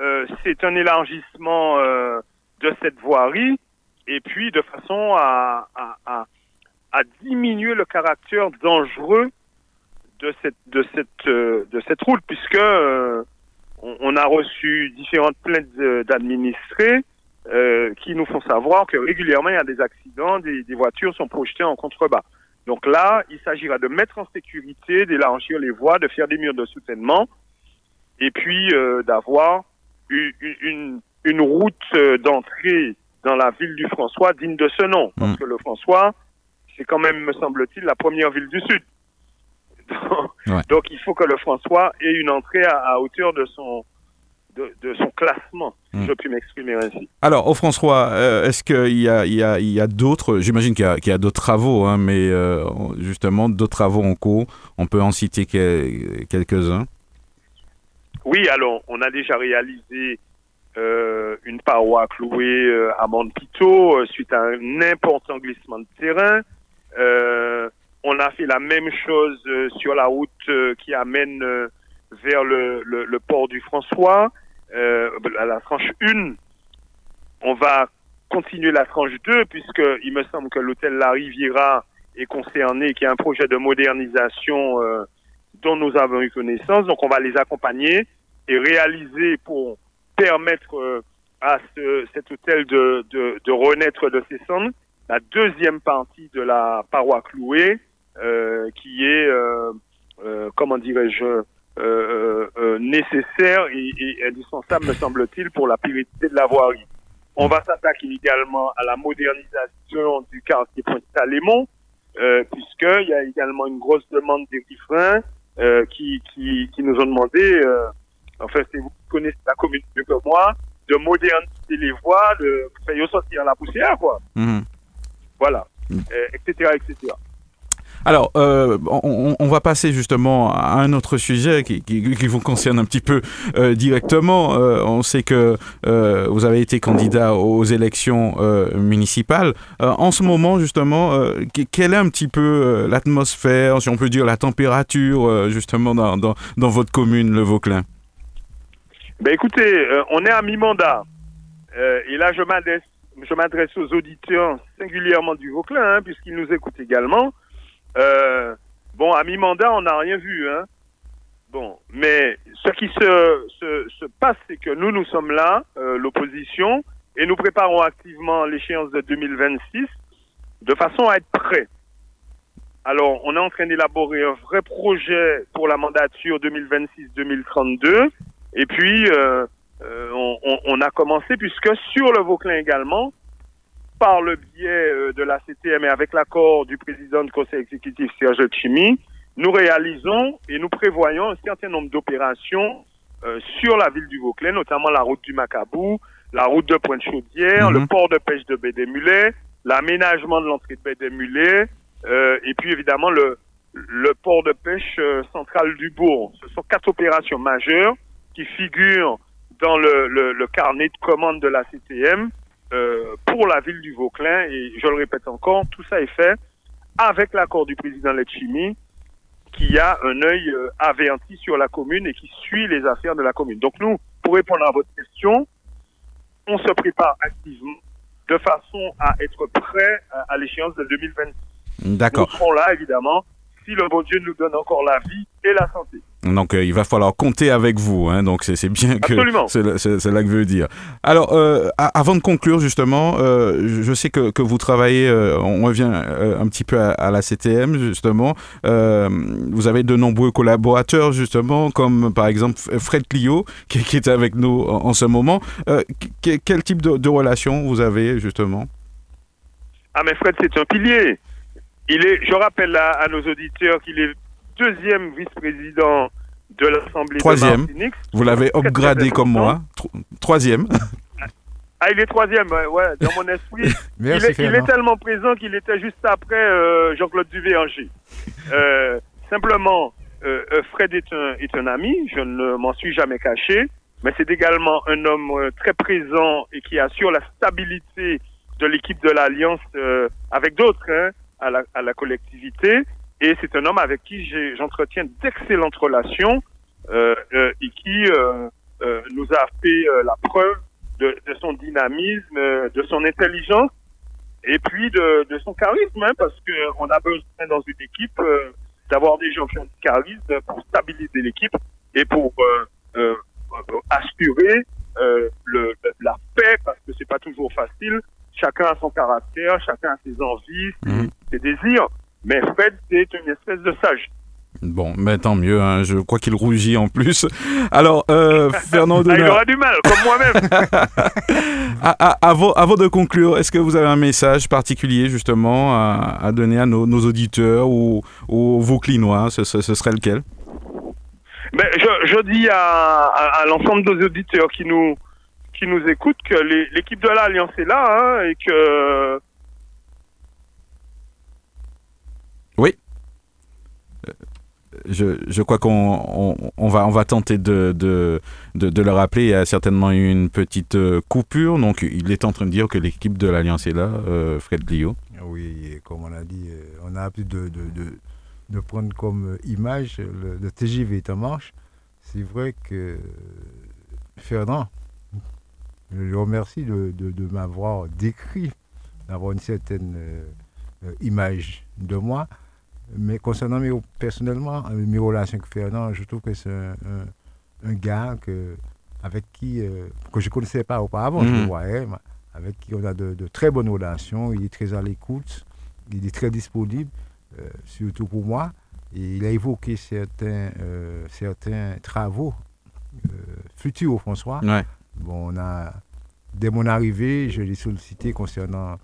euh, c'est un élargissement euh, de cette voirie et puis de façon à, à, à, à diminuer le caractère dangereux de cette, de cette, euh, de cette route, puisque euh, on, on a reçu différentes plaintes de- d'administrés euh, qui nous font savoir que régulièrement il y a des accidents, des, des voitures sont projetées en contrebas. Donc là, il s'agira de mettre en sécurité, d'élargir les voies, de faire des murs de soutènement et puis euh, d'avoir une, une, une route euh, d'entrée dans la ville du François digne de ce nom. Parce Mm. que le François, c'est quand même, me semble-t-il, la première ville du Sud. Donc, Ouais. donc, il faut que le François ait une entrée à, à hauteur de son, de, de son classement, si Mm. je puis m'exprimer ainsi. Alors, au François, euh, est-ce qu'il y a, y a, il y a d'autres, j'imagine qu'il y a, qu'il y a d'autres travaux, hein, mais euh, justement, d'autres travaux en cours, on peut en citer quel- quelques-uns Oui, alors, on a déjà réalisé euh, une paroi clouée à Montpito suite à un important glissement de terrain. On a fait la même chose euh, sur la route euh, qui amène euh, vers le, le, le port du François, euh, la tranche 1. On va continuer la tranche 2 puisque il me semble que l'hôtel La Riviera est concerné, qui est un projet de modernisation euh, dont nous avons eu connaissance. Donc on va les accompagner et réaliser pour permettre euh, à ce, cet hôtel de, de, de renaître de ses cendres la deuxième partie de la paroi clouée qui est, euh, euh, comment dirais-je, euh, euh, euh, nécessaire et, et indispensable, me semble-t-il, pour la pérennité de la voirie. On va s'attaquer également à la modernisation du quartier Pointe-Salémon, euh, puisqu'il y a également une grosse demande des riverains euh, qui, qui, qui nous ont demandé, euh, enfin, si vous connaissez la commune mieux que moi, de moderniser les voies, de faire sortir la poussière, quoi. Mhm. Voilà, Mm. euh, etc., etc. Alors, euh, on, on- va passer justement à un autre sujet qui, qui, vous concerne un petit peu euh, directement. Euh, on sait que vous avez été candidat aux élections municipales. En ce moment, justement, que- quelle est un petit peu l'atmosphère, si on peut dire la température, justement, dans, votre commune, le Vauclin? Ben écoutez, on est à mi-mandat. Et là, je m'adresse, je m'adresse aux auditeurs singulièrement du Vauclin, hein, puisqu'ils nous écoutent également. Euh, bon, à mi-mandat, on n'a rien vu. Hein. Bon, mais ce qui se, se, se passe, c'est que nous, nous sommes là, euh, l'opposition, et nous préparons activement l'échéance de 2026 de façon à être prêts. Alors, on est en train d'élaborer un vrai projet pour la mandature 2026-2032. Et puis, euh, euh, on, on- on a commencé, puisque sur le Vauclin également, par le biais euh, de la CTM et avec l'accord du président du conseil exécutif Serge Chimi, nous réalisons et nous prévoyons un certain nombre d'opérations euh, sur la ville du Vauclin, notamment la route du Macabou, la route de Pointe-Chaudière, Mhm. le port de pêche de Mulets, l'aménagement de l'entrée de Mulets, euh, et puis évidemment le, le port de pêche euh, central du Bourg. Ce sont quatre opérations majeures qui figurent dans le, le, le carnet de commande de la CTM euh, pour la ville du Vauclin. Et je le répète encore, tout ça est fait avec l'accord du président Letchimi, qui a un œil euh, averti sur la commune et qui suit les affaires de la commune. Donc nous, pour répondre à votre question, on se prépare activement de façon à être prêt à, à l'échéance de 2026. Nous D'accord. serons là, évidemment, si le bon Dieu nous donne encore la vie et la santé. Donc, euh, il va falloir compter avec vous. Hein, donc, c'est bien que Absolument. c'est là- que je veux dire. Alors, euh, avant de conclure, justement, euh, je sais que, que vous travaillez, on revient un petit peu à, à la CTM, justement. Vous avez de nombreux collaborateurs, justement, comme par exemple Fred Clio, qui, qui est avec nous en, en ce moment. Que- quel type de, de relation vous avez, justement? Ah, mais Fred, c'est un pilier. Il est, je rappelle à, à nos auditeurs qu'il est deuxième vice-président de l'Assemblée de Troisième. Martinique. Vous l'avez upgradé comme moi. Tro- troisième. Ah, il est troisième, ouais, dans mon esprit. il, Merci, est, il est tellement présent qu'il était juste après euh, Jean-Claude Duveranger. Euh, simplement, euh, euh, Fred est un, est un ami, je ne m'en suis jamais caché. mais c'est également un homme très présent et qui assure la stabilité de l'équipe de l'Alliance avec d'autres hein, à, la, à la collectivité. Et c'est un homme avec qui j'entretiens d'excellentes relations euh, euh, et qui euh, euh, nous a fait euh, la preuve de, de son dynamisme, euh, de son intelligence et puis de, de son charisme, hein, parce que on a besoin dans une équipe euh, d'avoir des gens qui ont du charisme pour stabiliser l'équipe et pour euh, euh, euh, assurer euh, le, la paix, parce que c'est pas toujours facile. Chacun a son caractère, chacun a ses envies, Mhm. ses désirs. Mais Fred, c'est une espèce de sage. Bon, mais tant mieux, hein, je crois qu'il rougit en plus. Alors, euh, Fernand Ah, il aura du mal, comme moi-même. à- à- avant, avant de conclure, est-ce que vous avez un message particulier justement à, à donner à nos, nos auditeurs ou, ou vos clinois ce, ce- ce serait lequel? Ben, je, je dis à, à, à l'ensemble des auditeurs qui nous qui nous écoutent que l'équipe de l'Alliance est là hein, et que je, crois qu'on on, on va, tenter de, le rappeler. Il y a certainement eu une petite euh, coupure. Donc, il est en train de dire que l'équipe de l'Alliance est là, euh, Fred Glio. Oui, comme on a dit, euh, on a appris de, prendre comme image le, TGV est en marche. C'est vrai que Fernand, je le remercie de, m'avoir décrit, d'avoir une certaine image de moi. Mais concernant mes, personnellement, euh, mes relations avec Fernand, je trouve que c'est un, un- un gars que, avec qui, euh, que je ne connaissais pas auparavant, je Mhm. voyais, avec qui on a de, de très bonnes relations. Il est très à l'écoute, il est très disponible, euh, surtout pour moi. Et il a évoqué certains, euh, certains travaux futurs au François. Ouais. Bon, on a, dès mon arrivée, je l'ai sollicité concernant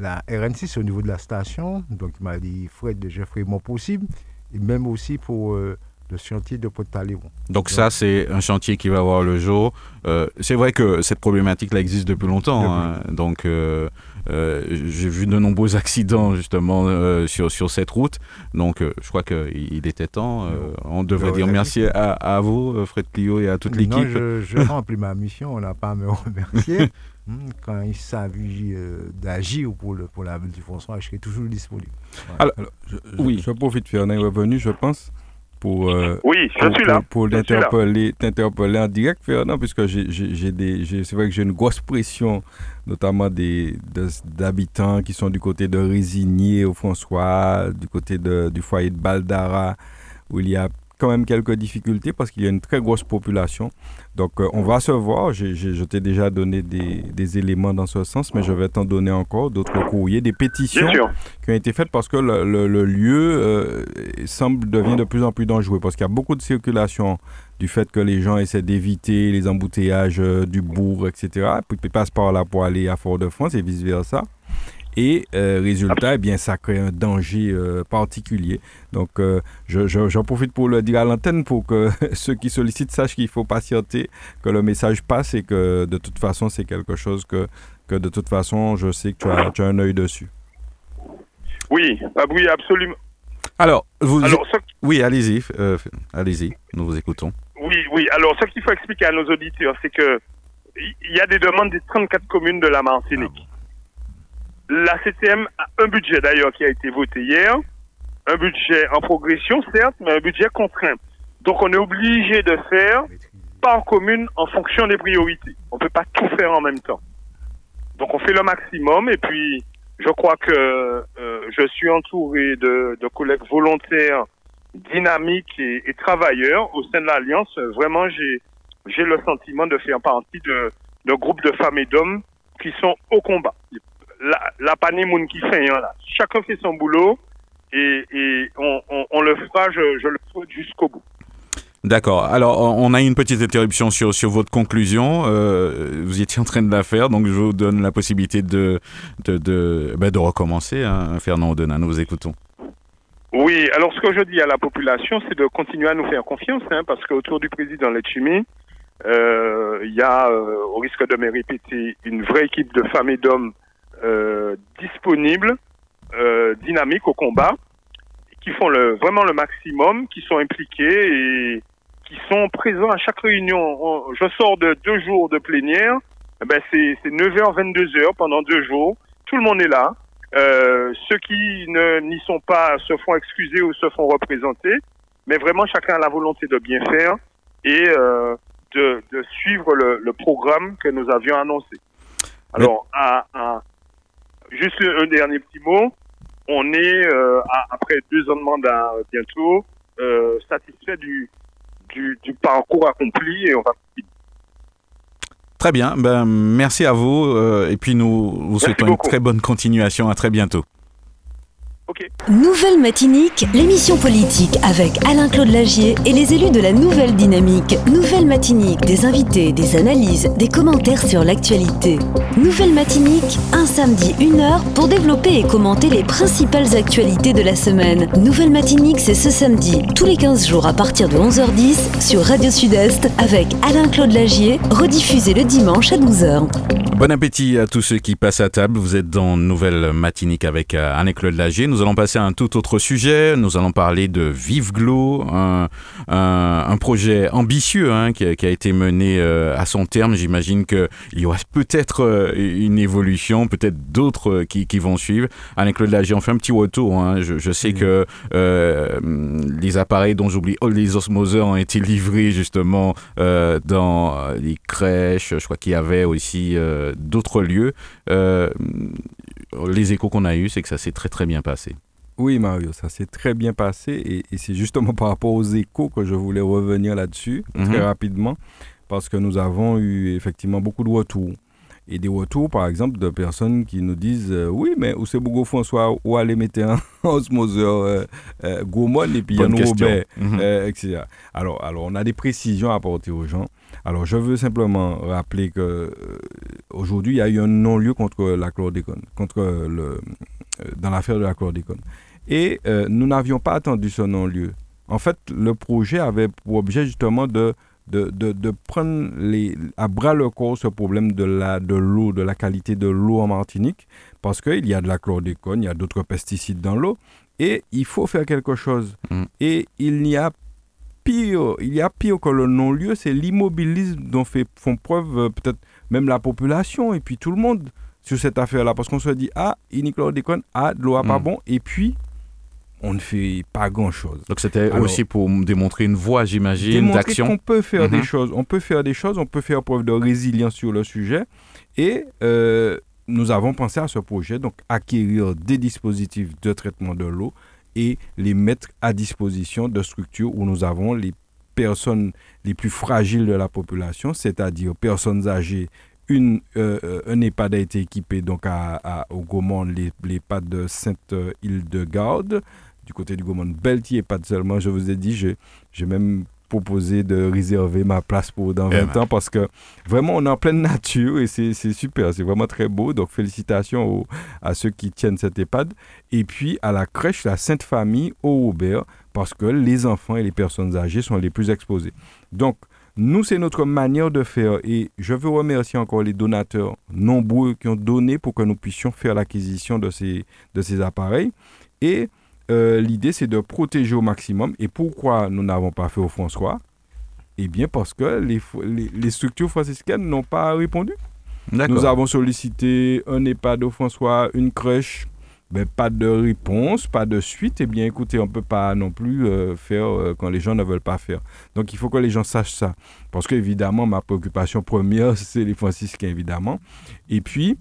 la RN6 au niveau de la station. Donc, il m'a dit, Fred, je ferai mon possible. Et même aussi pour euh, le chantier de Port-Taléon. Donc, ça, c'est un chantier qui va voir le jour. Euh, c'est vrai que cette problématique-là existe depuis longtemps. hein. Donc, euh, j'ai vu de nombreux accidents justement sur, sur cette route. Donc, je crois qu'il il était temps. on devrait dire merci à, à vous, Fred Clio, et à toute l'équipe. je, je remplis ma mission, on n'a pas à me remercier. Hmm, Quand il s'agit euh, d'agir pour, le, pour la ville du François, je serai toujours disponible. Alors, Je, je- oui. je profite, Fernand est revenu, je pense, pour, euh, oui, je pour, suis là. t'interpeller en direct, Fernand, puisque j'ai, j'ai- j'ai des, j'ai- c'est vrai que j'ai une grosse pression, notamment des, de- d'habitants qui sont du côté de Résigné au François, du côté de, du foyer de Baldara, où il y a quand même quelques difficultés parce qu'il y a une très grosse population. Donc, euh, on va se voir. Je t'ai déjà donné des, des éléments dans ce sens, mais je vais t'en donner encore d'autres courriers, des pétitions qui ont été faites parce que le, le- le lieu euh, semble devient de plus en plus dangereux parce qu'il y a beaucoup de circulation du fait que les gens essaient d'éviter les embouteillages euh, du bourg, etc. Puis ils passent par là pour aller à Fort-de-France et vice-versa. Et euh, résultat, eh bien, ça crée un danger euh, particulier. Donc, euh, je- je- j'en profite pour le dire à l'antenne pour que ceux qui sollicitent sachent qu'il faut patienter, que le message passe et que de toute façon, c'est quelque chose que, que de toute façon, je sais que tu as, tu as un œil dessus. Oui, ah oui, absolument. Alors, vous, Alors, ce, oui, allez-y, allez-y, nous vous écoutons. oui, oui. Alors, ce qu'il faut expliquer à nos auditeurs, c'est que il y a des demandes des 34 communes de la Martinique. La CTM a un budget d'ailleurs qui a été voté hier, un budget en progression certes, mais un budget contraint. Donc on est obligé de faire par commune en fonction des priorités. On ne peut pas tout faire en même temps. Donc on fait le maximum et puis je crois que euh, je suis entouré de, de collègues volontaires, dynamiques et, et travailleurs au sein de l'Alliance. Vraiment, j'ai le sentiment de faire partie de, de groupes de femmes et d'hommes qui sont au combat. La, la moun qui fait, hein, là. Chacun fait son boulot et, et on, on, on le fera, je, je le souhaite jusqu'au bout. D'accord. Alors, on a une petite interruption sur, sur votre conclusion. Euh, vous étiez en train de la faire, donc je vous donne la possibilité de, de, de, ben, de recommencer. Hein, Fernand Odenin, nous vous écoutons. Oui, alors ce que je dis à la population, c'est de continuer à nous faire confiance, hein, parce qu'autour du président Letchimi, euh, il y a, euh, au risque de me répéter, une vraie équipe de femmes et d'hommes euh, disponibles, euh, dynamiques au combat, qui font le, vraiment le maximum, qui sont impliqués et qui sont présents à chaque réunion. je sors de deux jours de plénière, eh ben c'est 9h, 22h pendant deux jours. Tout le monde est là. Euh, ceux qui n'y sont pas se font excuser ou se font représenter, mais vraiment chacun a la volonté de bien faire et euh, de, de, suivre le, le, programme que nous avions annoncé. Alors, à, à, juste un dernier petit mot. On est, euh, après deux ans de mandat bientôt, euh, satisfait du, du, du, parcours accompli et on va Très bien, ben, merci à vous euh, et puis nous vous souhaitons une très bonne continuation. À très bientôt. Nouvelle Matinique, l'émission politique avec Alain-Claude Lagier et les élus de la Nouvelle Dynamique. Nouvelle Matinique, des invités, des analyses, des commentaires sur l'actualité. Nouvelle Matinique, un samedi, une heure pour développer et commenter les principales actualités de la semaine. Nouvelle Matinique, c'est ce samedi, tous les 15 jours à partir de 11h10 sur Radio Sud-Est avec Alain-Claude Lagier, rediffusé le dimanche à 12h. Bon appétit à tous ceux qui passent à table. Vous êtes dans Nouvelle Matinique avec euh, Anne-Claude Lagier. Nous allons passer à un tout autre sujet. Nous allons parler de Vive Glow, un, un, projet ambitieux hein, qui, a, qui, a, été mené euh, à son terme. J'imagine qu'il y aura peut-être euh, une évolution, peut-être d'autres qui, qui, vont suivre. Anne-Claude Lagier, on fait un petit retour. Hein. Je, je, sais que euh, les appareils dont j'oublie, oh, les osmoseurs ont été livrés justement dans les crèches. Je crois qu'il y avait aussi d'autres lieux. Euh, les échos qu'on a eus, c'est que ça s'est très très bien passé. Oui, Mario, ça s'est très bien passé et, c'est justement par rapport aux échos que je voulais revenir là-dessus très mhm. rapidement parce que nous avons eu effectivement beaucoup de retours. Et des retours, par exemple, de personnes qui nous disent euh, Oui, mais où c'est Bougo François, où aller mettre un osmoseur euh, euh, Gaumont et puis Yann Robert, mhm. etc. Alors, alors, on a des précisions à apporter aux gens. Alors, je veux simplement rappeler que euh, aujourd'hui, il y a eu un non-lieu contre la chlordécone, contre le, euh, dans l'affaire de la chlordécone. Et euh, nous n'avions pas attendu ce non-lieu. En fait, le projet avait pour objet justement de, de, de, prendre les, à bras le corps ce problème de l'eau, de, l'eau, de la qualité de l'eau en Martinique, parce qu'il y a de la chlordécone, il y a d'autres pesticides dans l'eau, et il faut faire quelque chose. Mm. Et il n'y a pire, il y a pire que le non-lieu, c'est l'immobilisme dont fait, font preuve euh, peut-être même la population et puis tout le monde sur cette affaire-là. Parce qu'on se dit, ah, déconne, ah, de l'eau pas hmm. bon, et puis on ne fait pas grand-chose. Donc c'était aussi pour démontrer une voie, j'imagine, d'action. On peut faire des mhm. choses, on peut faire des choses, on peut faire preuve de résilience sur le sujet. Et euh, nous avons pensé à ce projet, donc acquérir des dispositifs de traitement de l'eau et les mettre à disposition de structures où nous avons les personnes les plus fragiles de la population, c'est-à-dire personnes âgées. Une, euh, un EHPAD a été équipé donc à, au Gaumont, l'EHPAD de Sainte-Hildegarde, du côté du Gaumont, Beltier, pas seulement, je vous ai dit, j'ai même proposer de réserver ma place pour dans 20 eh ben. ans parce que vraiment on est en pleine nature et c'est super, c'est vraiment très beau. Donc félicitations à ceux qui tiennent cette EHPAD. Et puis à la crèche La Sainte Famille au Robert parce que les enfants et les personnes âgées sont les plus exposés. Donc nous, c'est notre manière de faire et je veux remercier encore les donateurs nombreux qui ont donné pour que nous puissions faire l'acquisition de ces, de ces appareils. Et euh, l'idée, c'est de protéger au maximum. Et pourquoi nous n'avons pas fait au François? Eh bien, parce que les, les, structures franciscaines n'ont pas répondu. Nous avons sollicité un EHPAD au François, une crèche, mais pas de réponse, pas de suite. Eh bien, écoutez, on ne peut pas non plus euh, faire euh, quand les gens ne veulent pas faire. Donc, il faut que les gens sachent ça. Parce qu'évidemment, ma préoccupation première, c'est les franciscains, évidemment. Et puis,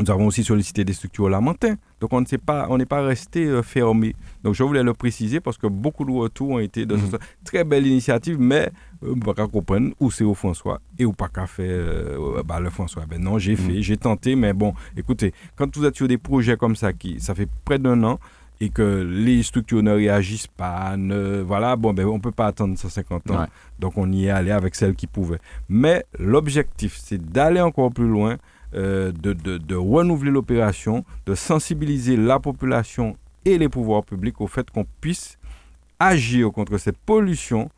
nous avons aussi sollicité des structures lamentines. Donc on ne pas, on n'est pas resté euh, fermé. Donc je voulais le préciser parce que beaucoup de retours ont été de cette mhm. très belle initiative, mais euh, on ne pas comprendre où c'est au François et où pas qu'à faire euh, bah, le François. Ben non, j'ai mhm. fait, j'ai tenté, mais bon, écoutez, quand vous êtes sur des projets comme ça qui, ça fait près d'un an, et que les structures ne réagissent pas, ne, voilà, bon, ben, on ne peut pas attendre 150 ans. Donc, on y est allé avec celles qui pouvaient. Mais l'objectif, c'est d'aller encore plus loin, euh, de, de, renouveler l'opération, de sensibiliser la population et les pouvoirs publics au fait qu'on puisse agir contre cette pollution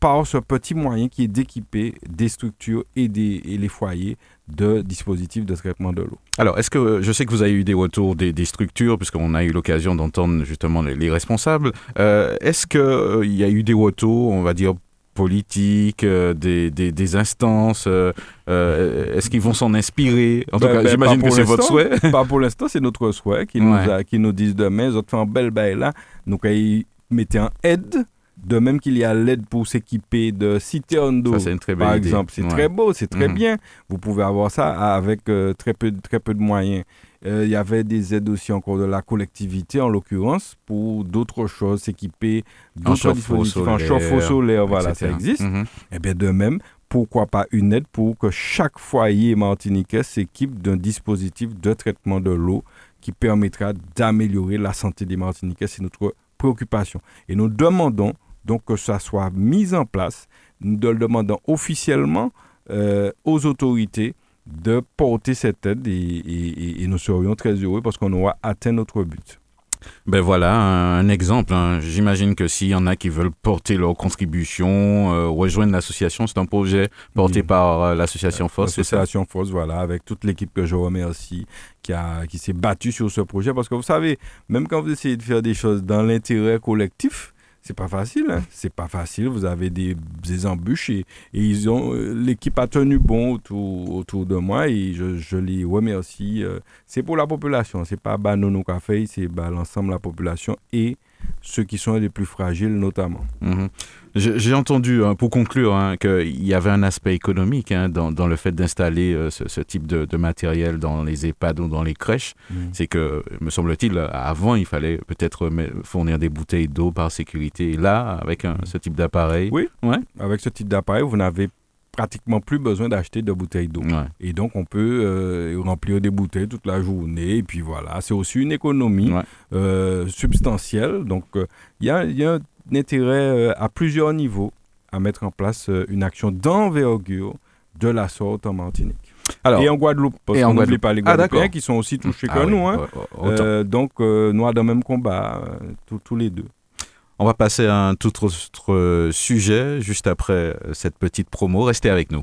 par ce petit moyen qui est d'équiper des structures et, des, et les foyers de dispositifs de traitement de l'eau. Alors, est-ce que je sais que vous avez eu des retours des, structures, puisqu'on a eu l'occasion d'entendre justement les, responsables. Euh, est-ce qu'il euh, il y a eu des retours, on va dire, politiques, des, des, instances Est-ce qu'ils vont s'en inspirer? En tout ben, cas, ben, j'imagine que c'est votre souhait. Pas pour l'instant, c'est notre souhait qu'ils nous, qui nous disent demain, ils ont fait un bel bail là, nous mettez en aide de même qu'il y a l'aide pour s'équiper de citernes d'eau, par exemple. C'est très beau, c'est très mhm. bien. Vous pouvez avoir ça avec euh, très, peu, très peu de moyens. Euh, il y avait des aides aussi encore de la collectivité, en l'occurrence, pour d'autres choses, s'équiper d'autres dispositifs, en chauffe-eau solaire, voilà, ça existe. Et eh bien de même, pourquoi pas une aide pour que chaque foyer martiniquais s'équipe d'un dispositif de traitement de l'eau qui permettra d'améliorer la santé des Martiniquais. C'est notre préoccupation. Et nous demandons donc que ça soit mis en place. Nous le demandons officiellement euh, aux autorités de porter cette aide et, nous serions très heureux parce qu'on aura atteint notre but. Ben voilà, un, exemple. Hein. J'imagine que s'il y en a qui veulent porter leur contribution, euh, rejoindre l'association, c'est un projet porté par euh, l'association FOSS. L'association FOSS, voilà, avec toute l'équipe que je remercie, qui, a, qui s'est battue sur ce projet. Parce que vous savez, même quand vous essayez de faire des choses dans l'intérêt collectif, c'est pas facile, hein? c'est pas facile. Vous avez des, embûches et, ils ont euh, l'équipe a tenu bon autour, autour de moi et je, je les remercie. Euh, c'est pour la population, c'est pas Banono Café, c'est l'ensemble de la population et ceux qui sont les plus fragiles notamment. Mhm. J'ai entendu, hein, pour conclure, hein, qu'il y avait un aspect économique hein, dans, le fait d'installer euh, ce, type de, matériel dans les EHPAD ou dans les crèches. C'est que, me semble-t-il, avant, il fallait peut-être fournir des bouteilles d'eau par sécurité. Et là, avec ce type d'appareil... Oui, ouais. avec ce type d'appareil, vous n'avez pratiquement plus besoin d'acheter de bouteilles d'eau. Et donc, on peut euh, remplir des bouteilles toute la journée. Et puis voilà, c'est aussi une économie euh, substantielle. Donc, il y, a, y, a, un intérêt à plusieurs niveaux à mettre en place une action d'envergure de la sorte en Martinique. Alors, et en Guadeloupe, parce qu'on n'oublie pas les ah, Guadeloupéens qui sont aussi touchés ah, que nous. Hein. donc, nous, dans le même combat, tous les deux. On va passer à un tout autre sujet juste après cette petite promo. Restez avec nous.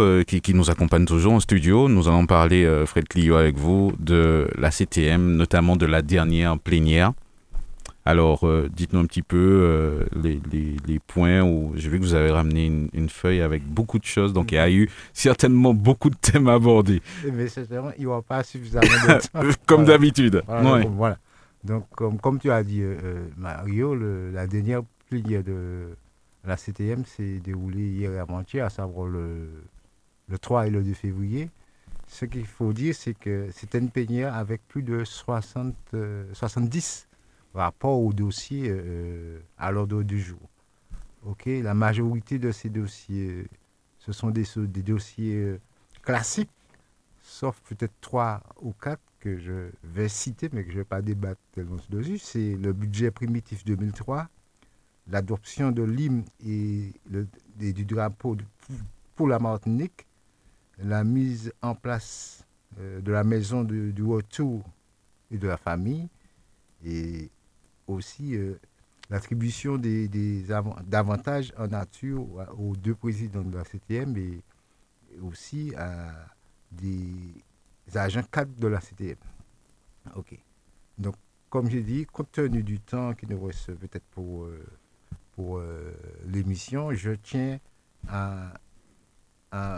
euh, qui, nous accompagne toujours en studio. Nous allons parler, euh, Fred Clio, avec vous, de la CTM, notamment de la dernière plénière. Alors, euh, dites-nous un petit peu les, points où j'ai vu que vous avez ramené une, feuille avec beaucoup de choses. Donc, il y a eu certainement beaucoup de thèmes abordés. Mais certainement, il n'y aura pas suffisamment de temps. comme d'habitude. Voilà, Donc, comme, comme, tu as dit, Mario, la dernière plénière de la CTM s'est déroulée hier et avant-hier, à savoir le le 3 et le 2 février. Ce qu'il faut dire, c'est que c'était une plénière avec plus de 60, 70 euh, rapports aux dossiers euh, à l'ordre du jour. Ok, la majorité de ces dossiers, ce sont des, dossiers euh, classiques, sauf peut-être trois ou quatre que je vais citer, mais que je ne vais pas débattre tellement dessus. C'est le budget primitif 2003, l'adoption de l'hymne et, du drapeau pour la Martinique, la mise en place euh, de la maison du retour et de la famille et aussi euh, l'attribution des, avantages en nature aux deux présidents de la CTM et aussi à des agents cadres de la CTM. OK. Donc, comme j'ai dit, compte tenu du temps qui nous reste peut-être pour, euh, pour l'émission, je tiens à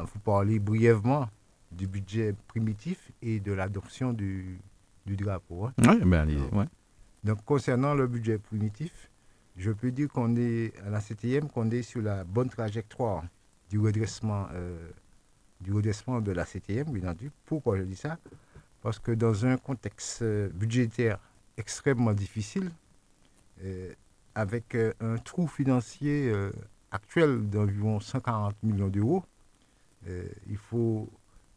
vous parler brièvement du budget primitif et de l'adoption du, drapeau. Hein. Oui, ben allez, ouais. Donc, concernant le budget primitif, je peux dire qu'on est à la CTM, qu'on est sur la bonne trajectoire du redressement, euh, du redressement de la CTM, bien entendu. Pourquoi je dis ça? Parce que dans un contexte euh, budgétaire extrêmement difficile, euh, avec un trou financier actuel d'environ 140 millions d'euros, euh, il, faut,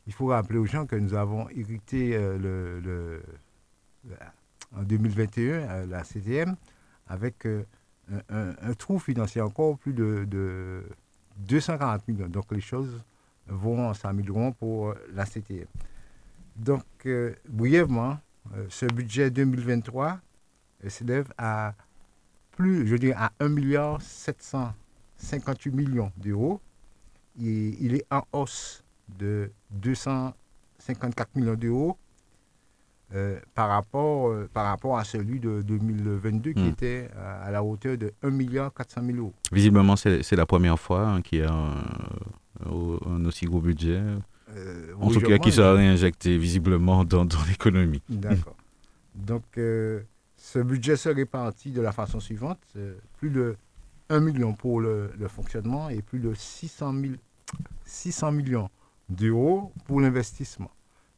il faut rappeler aux gens que nous avons hérité euh, le, en 2021 euh, la CTM avec un, trou financier encore plus de, 240 millions. Donc les choses vont s'améliorer pour la CTM. Donc, brièvement, ce budget 2023 s'élève à plus, je à 1 milliard 758 millions d'euros. Il est en hausse de 254 millions d'euros euh, par, rapport, euh, par rapport à celui de 2022 qui hmm. était à, la hauteur de 1 milliard 400 000 euros. Visiblement, c'est la première fois hein, qu'il y a un, aussi gros budget. Euh, en tout cas, qui sera réinjecté visiblement dans, dans l'économie. D'accord. Donc, ce budget se répartit de la façon suivante plus de 1 million pour le, le fonctionnement et plus de 600, 000, 600 millions d'euros pour l'investissement.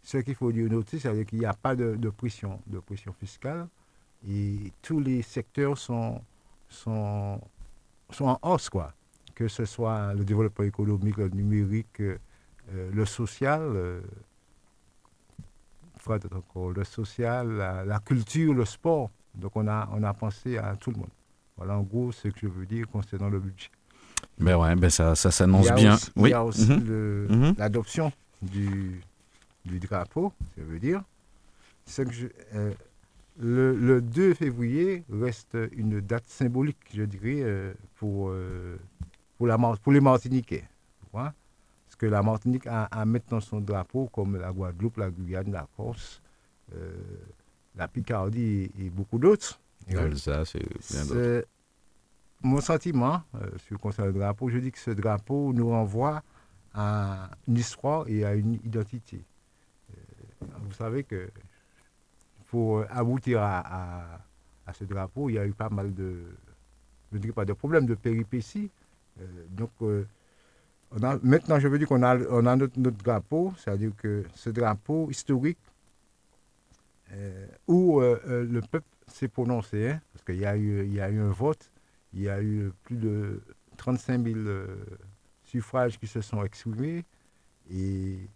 Ce qu'il faut dire noter, c'est qu'il n'y a pas de, pression, de pression fiscale et tous les secteurs sont, sont, sont en hausse, quoi. Que ce soit le développement économique, le numérique, euh, le social, euh, le social, la, culture, le sport. Donc on a, on a pensé à tout le monde. Voilà en gros ce que je veux dire concernant le budget. Ben ouais, ben ça, ça s'annonce bien. oui. Il y a aussi mhm. Mhm. l'adoption du, du drapeau, ça veut dire. Que euh, le, 2 février reste une date symbolique, je dirais, euh, pour, euh, pour, la, pour les Martiniquais. Parce que la Martinique a, maintenant son drapeau, comme la Guadeloupe, la Guyane, la Corse, la Picardie et, beaucoup d'autres. Bien d'autres mon sentiment euh, sur le concert du drapeau, je dis que ce drapeau nous renvoie à une histoire et à une identité. Euh, vous savez que pour aboutir à, ce drapeau, il y a eu pas mal de, je de problèmes, de péripéties. Euh, donc, maintenant, je veux dire qu'on a, on notre, drapeau, c'est-à-dire que ce drapeau historique où le peuple s'est prononcé, hein, parce qu'il y, y a eu un vote, il y a eu plus de 35 000 euh, suffrages qui se sont exprimés. Et,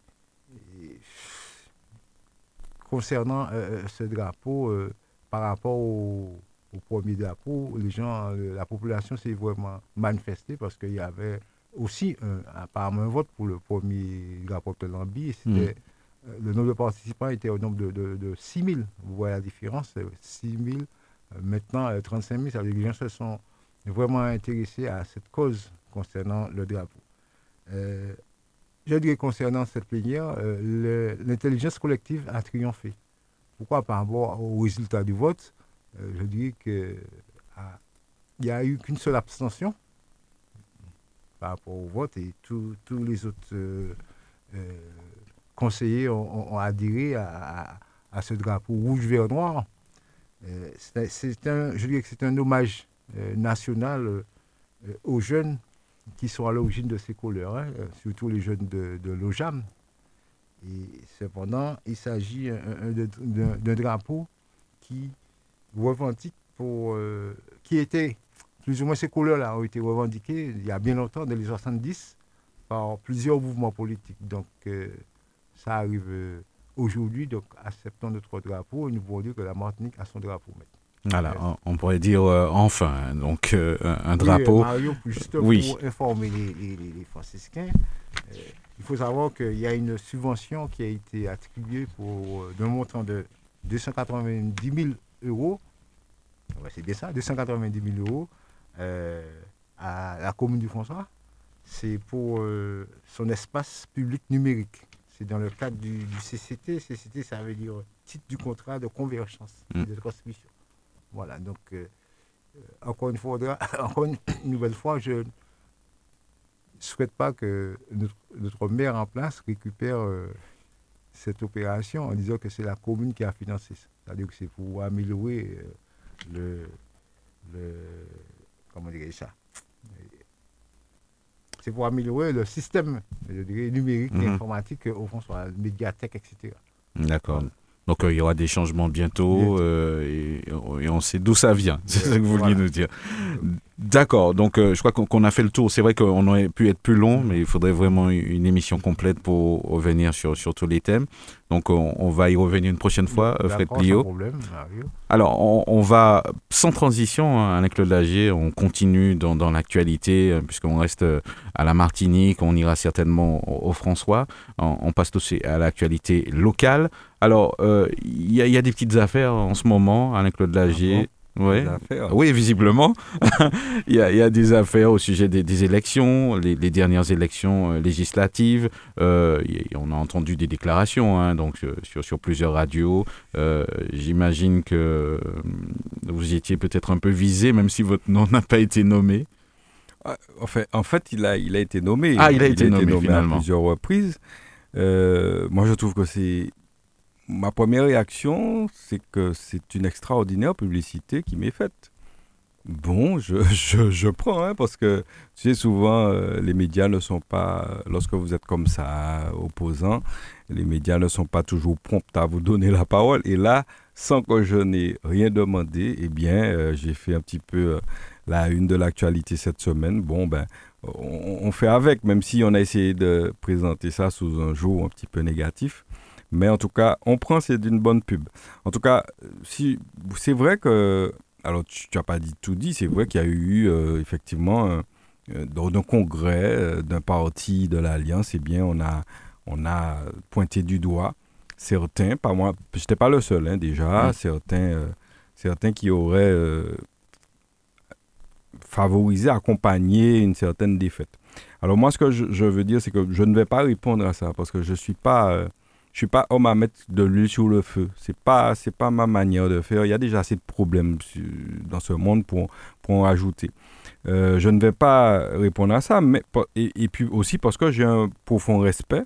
concernant euh, euh, ce drapeau, par rapport au, premier drapeau, les gens, la population s'est vraiment manifestée parce qu'il y avait aussi un, apparemment un vote pour le premier drapeau de l'Ambi. C'était, mm. Le nombre de participants était au nombre de, de, 6 000. Vous voyez la différence 6 000, maintenant 35 000, ça veut dire que les gens se sont vraiment intéressé à cette cause concernant le drapeau. Euh, je dirais concernant cette plénière, euh, l'intelligence collective a triomphé. Pourquoi? Par rapport au résultat du vote, euh, je dirais qu'il ah, n'y a eu qu'une seule abstention par rapport au vote et tous les autres conseillers ont, adhéré à, à, ce drapeau rouge, vert, noir. c'est un, je dirais que c'est un hommage nationale euh, aux jeunes qui sont à l'origine de ces couleurs, hein, euh, surtout les jeunes de, l'OJAM. Et cependant, il s'agit d'un drapeau qui revendique pour. qui était. Plus ou moins ces couleurs-là ont été revendiquées il y a bien longtemps, dans les 70, par plusieurs mouvements politiques. Donc, ça arrive aujourd'hui. Donc, acceptons notre drapeau et nous pouvons dire que la Martinique a son drapeau. Voilà, on, pourrait dire euh, enfin, donc euh, un, drapeau. Mario, juste pour informer les, franciscains, euh, il faut savoir qu'il y a une subvention qui a été attribuée pour d'un montant de 290 000 euros. c'est bien ça, 290 000 euros à la commune du François. C'est pour son espace public numérique. C'est dans le cadre du, CCT. CCT, ça veut dire titre du contrat de convergence et mm. de transmission. Voilà, donc euh, euh, encore une fois, encore une nouvelle fois, je ne souhaite pas que notre, maire en place récupère euh, cette opération en disant que c'est la commune qui a financé ça. C'est-à-dire que c'est pour améliorer le, comment dirais ça? C'est pour améliorer le système numérique et mhm. informatique au fond sur la médiathèque, etc. D'accord. Donc il y aura des changements bientôt, et, et, on sait d'où ça vient. C'est ce que vous vouliez nous dire. D'accord, donc je crois qu'on a fait le tour. C'est vrai qu'on aurait pu être plus long, mais il faudrait vraiment une émission complète pour revenir sur, sur tous les thèmes. Donc on, va y revenir une prochaine fois, Fred Plio. Alors on, va sans transition, hein, avec Claude Lagier, on continue dans, dans l'actualité, puisqu'on reste à la Martinique, on ira certainement au, François. On, passe aussi à l'actualité locale. Alors, il y, y, a des petites affaires en ce moment, avec Claude Lagier. Ouais. Oui, visiblement. il, y a, il, y a, des affaires au sujet des, des élections, les, les, dernières élections euh, législatives. Euh, on a entendu des déclarations hein, donc, euh, sur, sur, plusieurs radios. Euh, J'imagine que vous étiez peut-être un peu visé, même si votre nom n'a pas été nommé. Ah, en fait, en fait il, a, il a été nommé. Ah, il a, été, nommé, finalement. à plusieurs reprises. moi, je trouve que c'est ma première réaction, c'est que c'est une extraordinaire publicité qui m'est faite. Bon, je, je, je prends, hein, parce que tu sais, souvent, euh, les médias ne sont pas, lorsque vous êtes comme ça, opposant, les médias ne sont pas toujours prompts à vous donner la parole. Et là, sans que je n'ai rien demandé, eh bien, euh, j'ai fait un petit peu euh, la une de l'actualité cette semaine. Bon, ben, on, on, fait avec, même si on a essayé de présenter ça sous un jour un petit peu négatif. Mais en tout cas, on prend, c'est d'une bonne pub. En tout cas, si, c'est vrai que, alors tu n'as pas dit tout dit, c'est vrai qu'il y a eu euh, effectivement, euh, dans un congrès euh, d'un parti de l'Alliance, eh bien, on a, on a pointé du doigt certains, pas moi, je n'étais pas le seul hein, déjà, certains, certains qui auraient favorisé, accompagné une certaine défaite. Alors moi, ce que je, je veux dire, c'est que je ne vais pas répondre à ça parce que je ne suis pas je suis pas homme à mettre de l'huile sur le feu. C'est pas c'est pas ma manière de faire. Il y a déjà assez de problèmes dans ce monde pour pour en rajouter. Euh, je ne vais pas répondre à ça, mais et, puis aussi parce que j'ai un profond respect,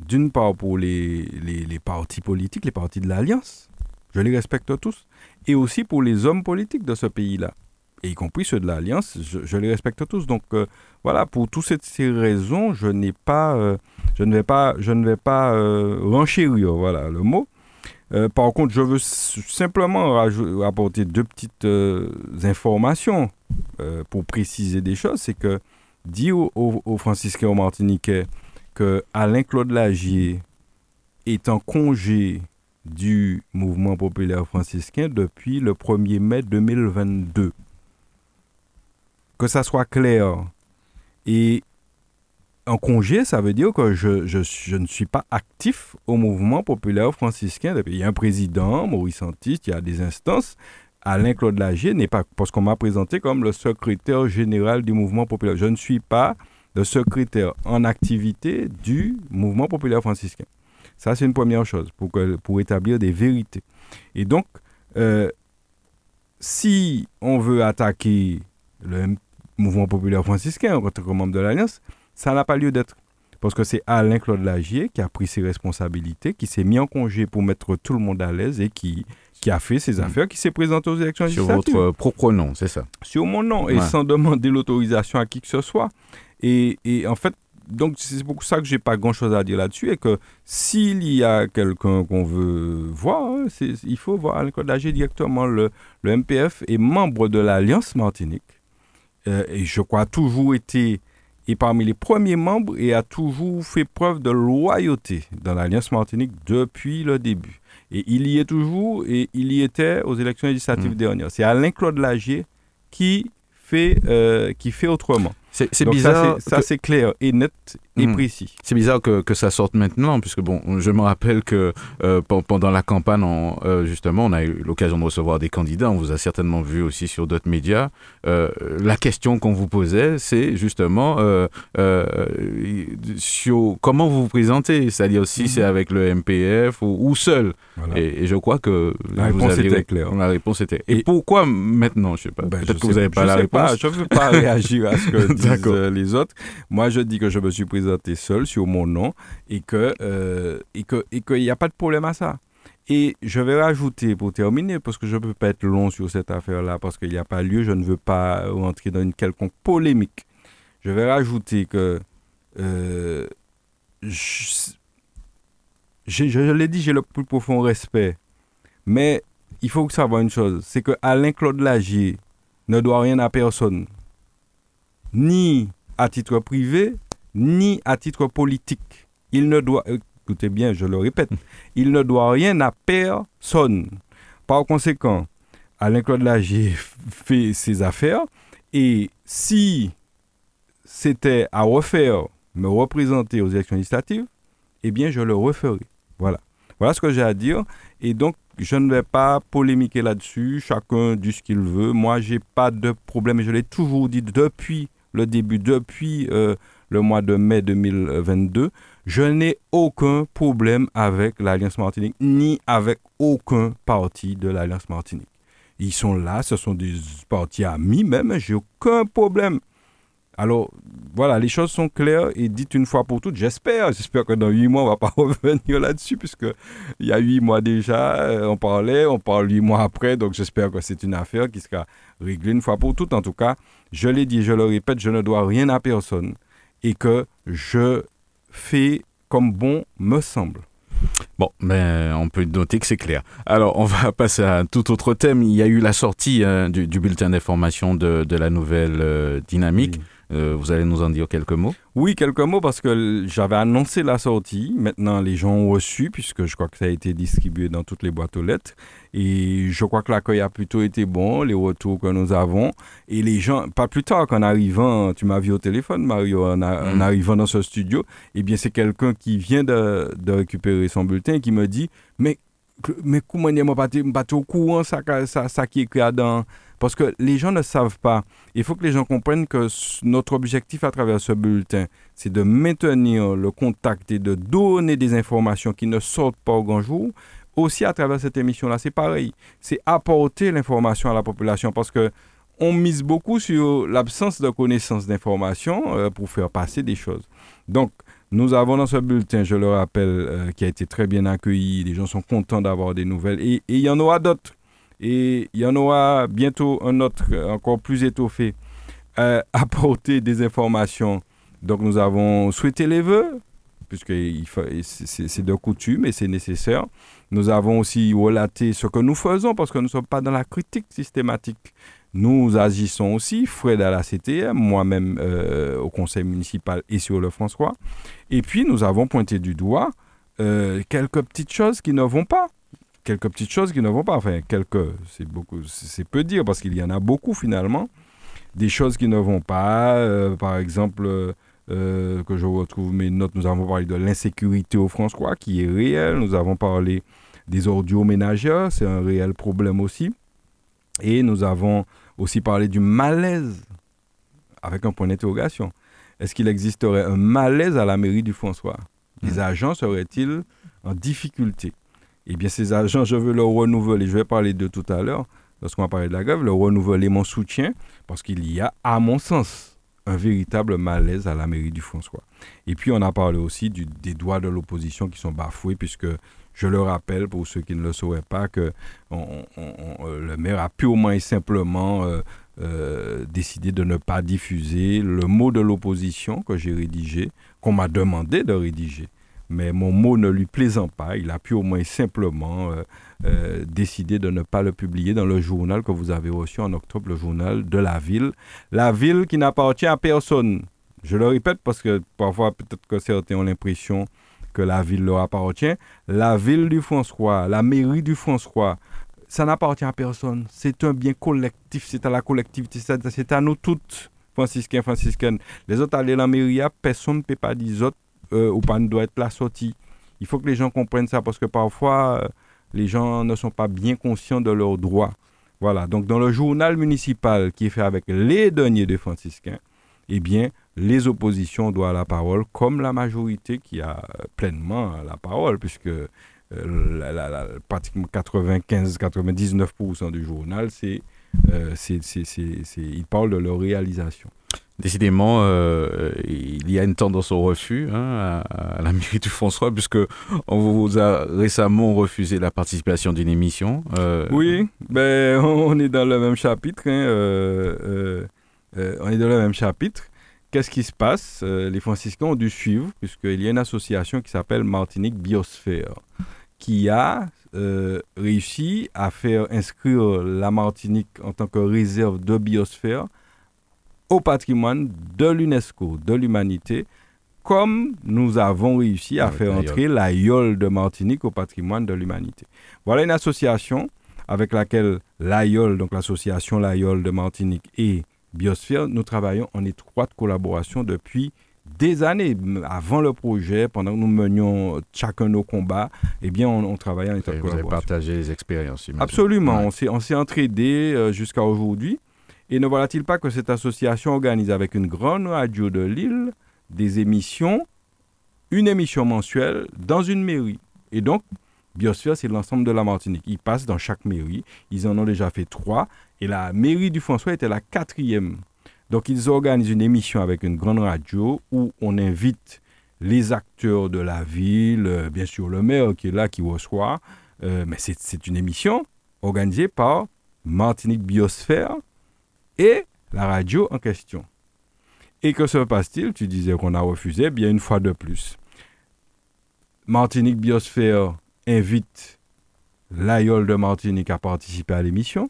d'une part pour les, les partis politiques, les partis de l'Alliance, je les respecte tous, et aussi pour les hommes politiques de ce pays-là et y compris ceux de l'Alliance, je, les respecte tous. Donc euh, voilà, pour toutes ces raisons, je n'ai pas, euh, je ne vais pas, je ne vais pas euh, renchérir, voilà le mot. par contre, je veux simplement apporter deux petites informations pour préciser des choses. C'est que dit aux, aux, franciscains au Martiniquais que Alain Claude Lagier est en congé du mouvement populaire franciscain depuis le 1er mai 2022 que ça soit clair. Et en congé, ça veut dire que je, je, je, ne suis pas actif au mouvement populaire franciscain. Il y a un président, Maurice Santis, il y a des instances. Alain Claude Lagier n'est pas, parce qu'on m'a présenté comme le secrétaire général du mouvement populaire. Je ne suis pas le secrétaire en activité du mouvement populaire franciscain. Ça, c'est une première chose pour, pour établir des vérités. Et donc, euh, si on veut attaquer le mouvement populaire franciscain en tant que membre de l'Alliance, ça n'a pas lieu d'être. Parce que c'est Alain Claude Lagier qui a pris ses responsabilités, qui s'est mis en congé pour mettre tout le monde à l'aise et qui, qui a fait ses mm. affaires, qui s'est présenté aux élections législatives. Sur votre propre nom, c'est ça Sur mon nom, et sans demander l'autorisation à qui que ce soit. Et, et en fait, donc c'est pour ça que j'ai pas grand chose à dire là-dessus et que s'il y a quelqu'un qu'on veut voir, il faut voir Alain Claude Lagier directement. Le, le MPF est membre de l'Alliance Martinique euh, et je crois, a toujours été et parmi les premiers membres et a toujours fait preuve de loyauté dans l'Alliance Martinique depuis le début. Et il y est toujours et il y était aux élections législatives mmh. dernières. C'est Alain Claude Lagier qui fait, euh, qui fait autrement. C'est bizarre. Ça, c'est clair et net et hmm. précis. C'est bizarre que, que, ça sorte maintenant, puisque bon, je me rappelle que euh, pendant la campagne, euh, justement, on a eu l'occasion de recevoir des candidats. On vous a certainement vu aussi sur d'autres médias. Euh, la question qu'on vous posait, c'est justement sur comment vous vous présentez, c'est-à-dire si c'est hmm. avec le MPF ou, seul. Et, je crois que la réponse était claire. La réponse était. Et, pourquoi maintenant? Je sais pas. Ben, Peut-être que vous n'avez pas la réponse. je ne veux pas réagir à ce que euh, les autres. Moi, je dis que je me suis présenté seul sur mon nom et que euh, et que et qu'il n'y a pas de problème à ça. Et je vais rajouter pour terminer, parce que je ne peux pas être long sur cette affaire-là, parce qu'il n'y a pas lieu, je ne veux pas rentrer dans une quelconque polémique. Je vais rajouter que euh, je, je l'ai dit, j'ai le plus profond respect. Mais il faut savoir une chose, c'est que Alain Claude Lagier ne doit rien à personne, ni à titre privé, ni à titre politique. Il ne doit, écoutez bien, je le répète, il ne doit rien à personne. Par conséquent, Alain Claude Lagier fait ses affaires et si c'était à refaire, me représenter aux élections législatives, eh bien, je le referai. Voilà. Voilà ce que j'ai à dire. Et donc, je ne vais pas polémiquer là-dessus. Chacun dit ce qu'il veut. Moi, j'ai pas de problème. Je l'ai toujours dit depuis le début, depuis euh, le mois de mai 2022. Je n'ai aucun problème avec l'Alliance Martinique, ni avec aucun parti de l'Alliance Martinique. Ils sont là, ce sont des partis amis même, j'ai aucun problème. Alors, voilà, les choses sont claires et dites une fois pour toutes, j'espère. J'espère que dans huit mois, on ne va pas revenir là-dessus, puisqu'il y a huit mois déjà, euh, on parlait, on parle huit mois après, donc j'espère que c'est une affaire qui sera réglée une fois pour toutes. En tout cas, je l'ai dit, je le répète, je ne dois rien à personne et que je fais comme bon me semble. Bon, mais on peut noter que c'est clair. Alors, on va passer à un tout autre thème. Il y a eu la sortie euh, du, du, bulletin d'information de, de, la nouvelle euh, dynamique. Oui. Euh, vous allez nous en dire quelques mots Oui, quelques mots parce que j'avais annoncé la sortie. Maintenant, les gens ont reçu puisque je crois que ça a été distribué dans toutes les boîtes aux lettres. Et je crois que l'accueil a plutôt été bon, les retours que nous avons. Et les gens, pas plus tard qu'en arrivant, tu m'as vu au téléphone, Mario, en, a, mm. en arrivant dans ce studio, eh bien, c'est quelqu'un qui vient de, de, récupérer son bulletin et qui me dit Mais, mais comment ne pas au courant ça, ça, ça qui est écrit dans parce que les gens ne savent pas. Il faut que les gens comprennent que notre objectif à travers ce bulletin, c'est de maintenir le contact et de donner des informations qui ne sortent pas au grand jour. Aussi à travers cette émission-là, c'est pareil. C'est apporter l'information à la population parce que on mise beaucoup sur l'absence de connaissances d'informations euh, pour faire passer des choses. Donc, nous avons dans ce bulletin, je le rappelle, euh, qui a été très bien accueilli. Les gens sont contents d'avoir des nouvelles et il y en aura d'autres. Et il y en aura bientôt un autre encore plus étoffé, euh, apporter des informations. Donc nous avons souhaité les vœux, puisque c'est de coutume et c'est nécessaire. Nous avons aussi relaté ce que nous faisons, parce que nous ne sommes pas dans la critique systématique. Nous agissons aussi, Fred à la CTM, moi-même euh, au conseil municipal et sur le François. Et puis nous avons pointé du doigt euh, quelques petites choses qui ne vont pas quelques petites choses qui ne vont pas. Enfin, quelques, c'est beaucoup, c'est peu dire parce qu'il y en a beaucoup finalement. Des choses qui ne vont pas, euh, par exemple, euh, que je retrouve mes notes, nous avons parlé de l'insécurité au François qui est réelle. Nous avons parlé des ordures ménagères, c'est un réel problème aussi. Et nous avons aussi parlé du malaise avec un point d'interrogation. Est-ce qu'il existerait un malaise à la mairie du François? Les mmh. agents seraient-ils en difficulté? Eh bien, ces agents, je veux leur renouveler, je vais parler de tout à l'heure, lorsqu'on va parler de la grève, leur renouveler mon soutien, parce qu'il y a, à mon sens, un véritable malaise à la mairie du François. Et puis, on a parlé aussi des droits de l'opposition qui sont bafoués, puisque je le rappelle, pour ceux qui ne le sauraient pas, que euh, le maire a purement et simplement euh, euh, décidé de ne pas diffuser le mot de l'opposition que j'ai rédigé, qu'on m'a demandé de rédiger mais mon mot ne lui plaisant pas, il a pu au moins simplement euh, euh, décider de ne pas le publier dans le journal que vous avez reçu en octobre, le journal de la ville. La ville qui n'appartient à personne. Je le répète parce que parfois peut-être que certains ont l'impression que la ville leur appartient. La ville du François, la mairie du François, ça n'appartient à personne. C'est un bien collectif, c'est à la collectivité, c'est à nous toutes, franciscains, franciscaines. Les autres allaient dans la mairie, personne ne peut pas dire autres euh, ou pas doit être la sortie. Il faut que les gens comprennent ça parce que parfois, euh, les gens ne sont pas bien conscients de leurs droits. Voilà, donc dans le journal municipal qui est fait avec les deniers des franciscains, eh bien, les oppositions doivent la parole, comme la majorité qui a pleinement la parole, puisque euh, pratiquement 95-99% du journal, c'est, euh, c'est, c'est, ils parlent de leur réalisation. Décidément, euh, il y a une tendance au refus hein, à, la mairie du François, puisque on vous a récemment refusé la participation d'une émission. Euh... Oui, ben, on est dans le même chapitre. Hein, euh, euh, on est dans le même chapitre. qu'est-ce qui se passe? Euh, Les franciscains ont dû suivre, puisqu'il y a une association qui s'appelle Martinique Biosphère, qui a euh, réussi à faire inscrire la Martinique en tant que réserve de biosphère au patrimoine de l'UNESCO, de l'humanité, comme nous avons réussi à faire entrer la de Martinique au patrimoine de l'humanité. Voilà une association avec laquelle l'AIOL, donc l'association l'AIOL de Martinique et Biosphère, nous travaillons en étroite collaboration depuis des années. Avant le projet, pendant que nous menions chacun nos combats, eh bien, on, travaillait en étroite collaboration. Vous avez partagé les expériences, Absolument. On s'est entraidés euh, jusqu'à aujourd'hui. Et ne voilà-t-il pas que cette association organise avec une grande radio de Lille des émissions, une émission mensuelle dans une mairie. Et donc, Biosphère, c'est l'ensemble de la Martinique. Ils passent dans chaque mairie. Ils en ont déjà fait trois. Et la mairie du François était la quatrième. Donc, ils organisent une émission avec une grande radio où on invite les acteurs de la ville, euh, bien sûr le maire qui est là, qui reçoit. Euh, mais c'est une émission organisée par Martinique Biosphère et la radio en question. Et que se passe-t-il? Tu disais qu'on a refusé, bien une fois de plus. Martinique Biosphère invite l'Aïol de Martinique à participer à l'émission.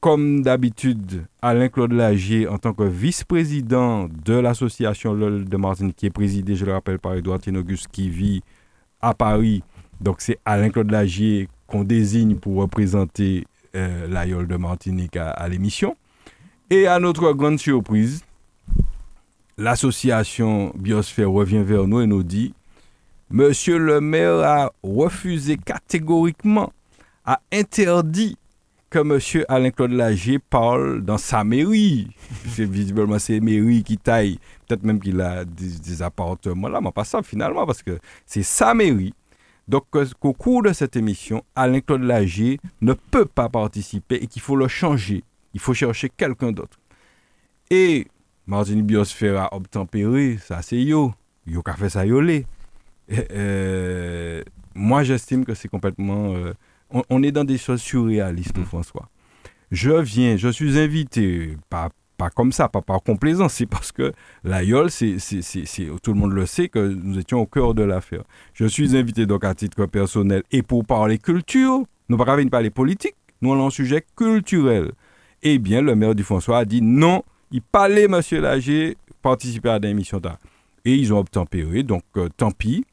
Comme d'habitude, Alain-Claude Lagier, en tant que vice-président de l'association LOL de Martinique, qui est présidé, je le rappelle, par Edouard Tinogus, qui vit à Paris. Donc c'est Alain-Claude Lagier qu'on désigne pour représenter euh, de Martinique à l'émission. Et à notre grande surprise, l'association Biosphère revient vers nous et nous dit Monsieur le maire a refusé catégoriquement, a interdit que Monsieur Alain-Claude Lagier parle dans sa mairie. C'est visiblement ses mairies qui taillent. Peut-être même qu'il a des, appartements là, mais pas ça finalement, parce que c'est sa mairie. Donc, qu'au cours de cette émission, Alain-Claude Lagier ne peut pas participer et qu'il faut le changer. Il faut chercher quelqu'un d'autre. Et Martinique Biosphère a obtempéré, ça c'est yo. Yo qu'a fait ça yolé. Euh, moi j'estime que c'est complètement... Euh, on, est dans des choses surréalistes, mm. François. Je viens, je suis invité, pas, pas comme ça, pas par complaisance, c'est parce que la YOL, c'est, tout le monde le sait, que nous étions au cœur de l'affaire. Je suis invité donc à titre personnel et pour parler culture, nous ne pas parler politique, nous avons un sujet culturel eh bien, le maire du François a dit non, il parlait, monsieur Lager, participer à l'émission. Et ils ont obtempéré, donc euh, tant pis.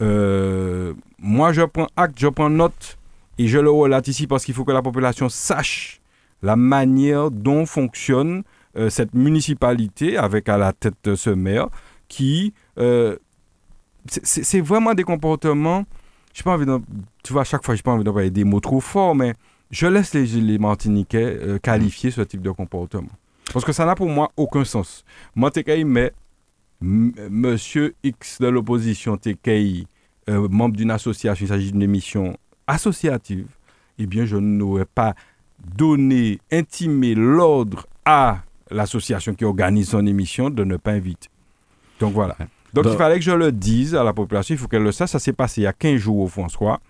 Euh, moi, je prends acte, je prends note et je le relate ici parce qu'il faut que la population sache la manière dont fonctionne euh, cette municipalité avec à la tête ce maire qui. c'est vraiment des comportements. Je pas envie de, Tu vois, à chaque fois, je n'ai pas envie d'envoyer des mots trop forts, mais je laisse les, les Martiniquais euh, qualifier ce type de comportement. Parce que ça n'a pour moi aucun sens. Moi, mais Monsieur X de l'opposition, TKI, euh, membre d'une association, il s'agit d'une émission associative, eh bien, je n'aurais pas donné, intimé l'ordre à l'association qui organise son émission de ne pas inviter. Donc voilà. Donc, il fallait que je le dise à la population, il faut qu'elle le sache. Ça s'est passé il y a 15 jours au François.